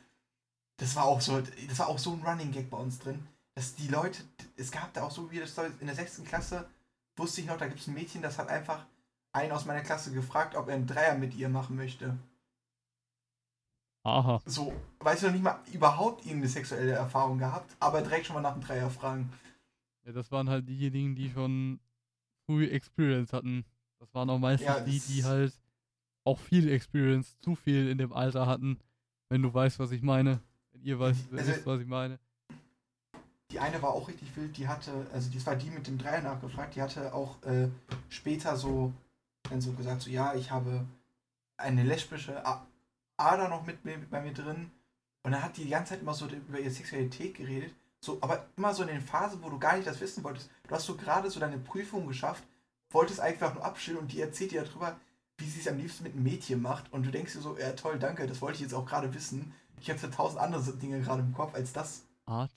Das war auch so, das war auch so ein Running Gag bei uns drin, dass die Leute, es gab da auch so wie das in der sechsten Klasse, wusste ich noch, da gibt es ein Mädchen, das hat einfach einen aus meiner Klasse gefragt, ob er einen Dreier mit ihr machen möchte. Aha. So, weißt du noch nicht mal überhaupt irgendeine sexuelle Erfahrung gehabt, aber direkt schon mal nach dem Dreier fragen. Ja, das waren halt diejenigen, die schon früh Experience hatten. Das waren auch meistens Ja, die, die halt auch viel Experience, zu viel in dem Alter hatten. Wenn du weißt, was ich meine. Wenn ihr weißt, Also- wisst, was ich meine. Die eine war auch richtig wild, die hatte, also das war die mit dem Dreier nachgefragt, die hatte auch äh, später so, dann so gesagt, so ja, ich habe eine lesbische Ader noch mit mir, bei mir drin. Und dann hat die die ganze Zeit immer so über ihre Sexualität geredet. So, aber immer so in den Phasen, wo du gar nicht das wissen wolltest. Du hast so gerade so deine Prüfung geschafft, wolltest einfach nur abschillen und die erzählt dir darüber, wie sie es am liebsten mit einem Mädchen macht. Und du denkst dir so, ja toll, danke, das wollte ich jetzt auch gerade wissen. Ich habe ja tausend andere Dinge gerade im Kopf als das. Ah.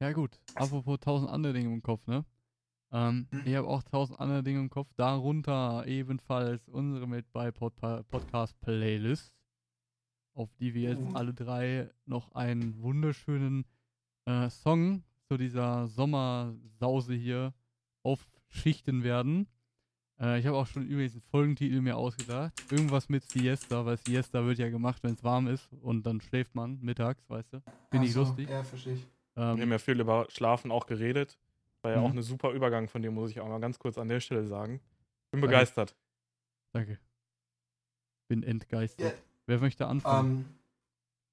Ja gut, apropos tausend andere Dinge im Kopf, ne? Ähm, Hm. Ich habe auch tausend andere Dinge im Kopf. Darunter ebenfalls unsere mit bei Pod Podcast Playlist, auf die wir jetzt Uh. alle drei noch einen wunderschönen äh, Song zu dieser Sommersause hier aufschichten werden. Äh, ich habe auch schon übrigens einen Folgentitel mir ausgedacht. Irgendwas mit Siesta, weil Siesta wird ja gemacht, wenn es warm ist und dann schläft man mittags, weißt du? Finde ich so, lustig. Ja, verstehe ich. Wir haben Ähm, ja viel über Schlafen auch geredet. War ja Mhm. auch ein super Übergang von dir, muss ich auch mal ganz kurz an der Stelle sagen. Bin Danke. begeistert. danke. Bin entgeistert. Ja. Wer möchte anfangen? Ähm,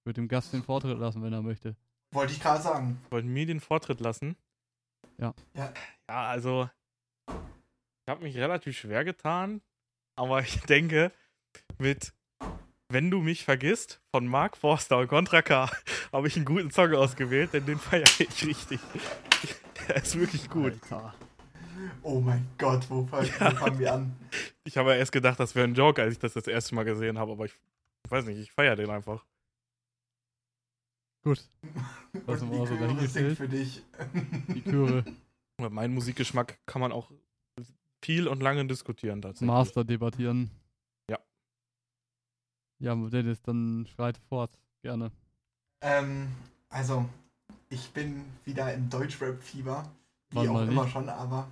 Ich würde dem Gast den Vortritt lassen, wenn er möchte. wollte ich gerade sagen. Wollten mir den Vortritt lassen? Ja. Ja. Ja, also ich habe mich relativ schwer getan, aber ich *laughs* denke, mit Wenn du mich vergisst von Mark Forster und Contra K habe ich einen guten Song ausgewählt, denn den feiere ich richtig. Er ist wirklich gut. Alter. Oh mein Gott, wo, fang, wo fangen wir an? Ich habe ja erst gedacht, das wäre ein Joke, als ich das das erste Mal gesehen habe, aber ich weiß nicht, ich feiere den einfach. Gut, Und Also die so Chöre dahingestellt. singt für dich. die Chöre. Über meinen Musikgeschmack kann man auch viel und lange diskutieren tatsächlich. Master debattieren. Ja. Ja, Dennis, dann schreit fort. Gerne. Ähm, also, ich bin wieder im Deutschrap-Fieber. Wie auch immer nicht? schon, aber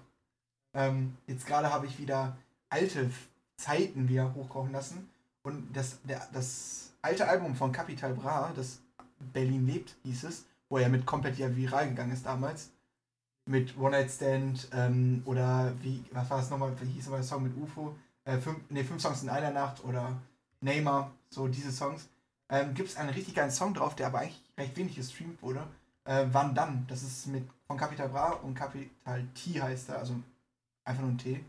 ähm, jetzt gerade habe ich wieder alte Zeiten wieder hochkochen lassen. Und das, der, das alte Album von Capital Bra, das Berlin lebt, hieß es, wo er mit komplett ja viral gegangen ist damals. Mit One Night Stand ähm, oder wie, was war das nochmal, wie hieß nochmal der Song mit UFO? Äh, fünf, nee, fünf Songs in einer Nacht oder Neymar, so diese Songs. Ähm, Gibt es einen richtig geilen Song drauf, der aber eigentlich recht wenig gestreamt wurde. Äh, Wann dann? Das ist mit von Capital Bra und Capital T heißt er, also einfach nur ein T.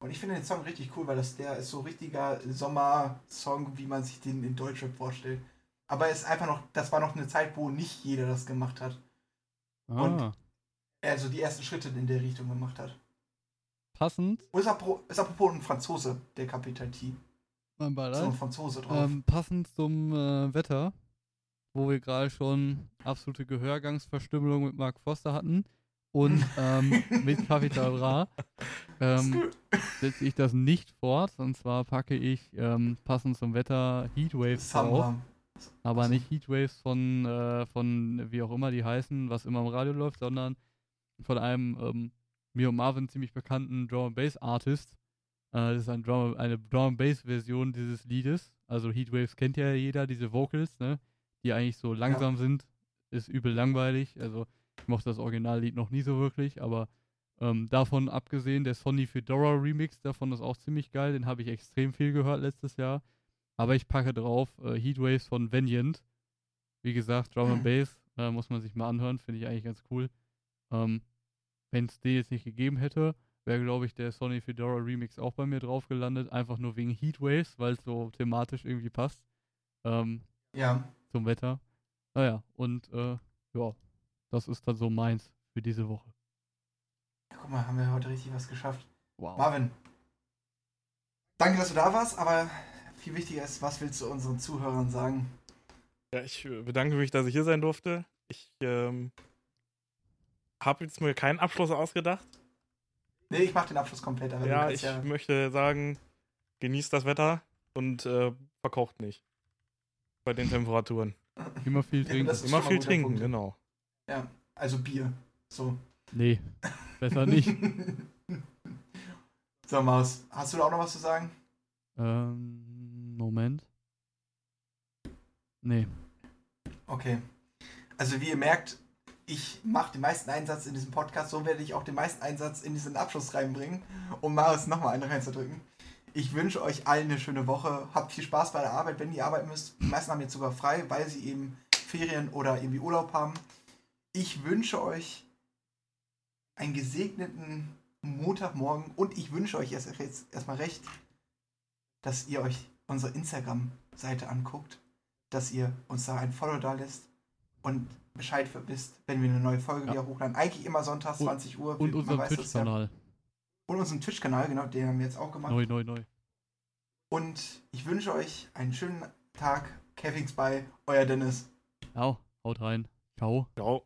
Und ich finde den Song richtig cool, weil das der ist so richtiger Sommersong, wie man sich den in Deutschrap vorstellt. Aber es ist einfach noch, das war noch eine Zeit, wo nicht jeder das gemacht hat. Und- Ah, Also die ersten Schritte in der Richtung gemacht hat. passend. Und ist, apro ist apropos ein Franzose, der Capital T. Mein so Beileid. ein Franzose drauf. Ähm, passend zum äh, Wetter, wo wir gerade schon absolute Gehörgangsverstümmelung mit Mark Foster hatten und ähm, *laughs* mit Capital Bra, ähm, setze ich das nicht fort. Und zwar packe ich ähm, passend zum Wetter Heatwaves drauf. Aber nicht Heatwaves von, äh, von wie auch immer die heißen, was immer im Radio läuft, sondern von einem ähm, mir und Marvin ziemlich bekannten Drum Bass Artist. Äh, das ist ein Drum, eine Drum Bass Version dieses Liedes. Also Heatwaves kennt ja jeder, diese Vocals, ne? Die eigentlich so langsam sind. Ist übel langweilig. Also ich mochte das Originallied noch nie so wirklich, aber ähm, davon abgesehen, der Sonny Fedora Remix davon ist auch ziemlich geil. Den habe ich extrem viel gehört letztes Jahr. Aber ich packe drauf äh, Heatwaves von Venient. Wie gesagt, Drum and *laughs* Bass äh, muss man sich mal anhören, finde ich eigentlich ganz cool. Ähm, Wenn es den jetzt nicht gegeben hätte, wäre, glaube ich, der Sony Fedora Remix auch bei mir drauf gelandet. Einfach nur wegen Heatwaves, weil es so thematisch irgendwie passt ähm, Ja. zum Wetter. Naja, und äh, ja, das ist dann so meins für diese Woche. Guck mal, haben wir heute richtig was geschafft. Wow. Marvin, danke, dass du da warst, aber viel wichtiger ist, was willst du unseren Zuhörern sagen? Ja, ich bedanke mich, dass ich hier sein durfte. Ich ähm, habe jetzt mir keinen Abschluss ausgedacht. Nee, ich mach den Abschluss komplett, ja, ich ja. möchte sagen, genießt das Wetter und äh, verkocht nicht. Bei den Temperaturen. *laughs* Immer viel Ja, trinken. ist Immer viel trinken, Punkt. genau. Ja, also Bier. So. Nee, besser nicht. *laughs* so, Maus, hast du da auch noch was zu sagen? ähm, Moment. Nee. Okay. Also wie ihr merkt, ich mache den meisten Einsatz in diesem Podcast, so werde ich auch den meisten Einsatz in diesen Abschluss reinbringen, um Marius nochmal einen reinzudrücken. Ich wünsche euch allen eine schöne Woche. Habt viel Spaß bei der Arbeit, wenn ihr arbeiten müsst. Die meisten haben jetzt sogar frei, weil sie eben Ferien oder irgendwie Urlaub haben. Ich wünsche euch einen gesegneten Montagmorgen und ich wünsche euch erst, jetzt erstmal recht, dass ihr euch unsere Instagram-Seite anguckt, dass ihr uns da ein Follow da lässt und Bescheid wisst, wenn wir eine neue Folge Ja. wieder hochladen. Eigentlich immer sonntags, Und- 20 Uhr. Und unseren das ja. Twitch-Kanal. Und unseren Twitch-Kanal, genau, den haben wir jetzt auch gemacht. Neu, neu, neu. Und ich wünsche euch einen schönen Tag. Kevings bei, euer Dennis. Ja, haut rein. Ciao. Ja.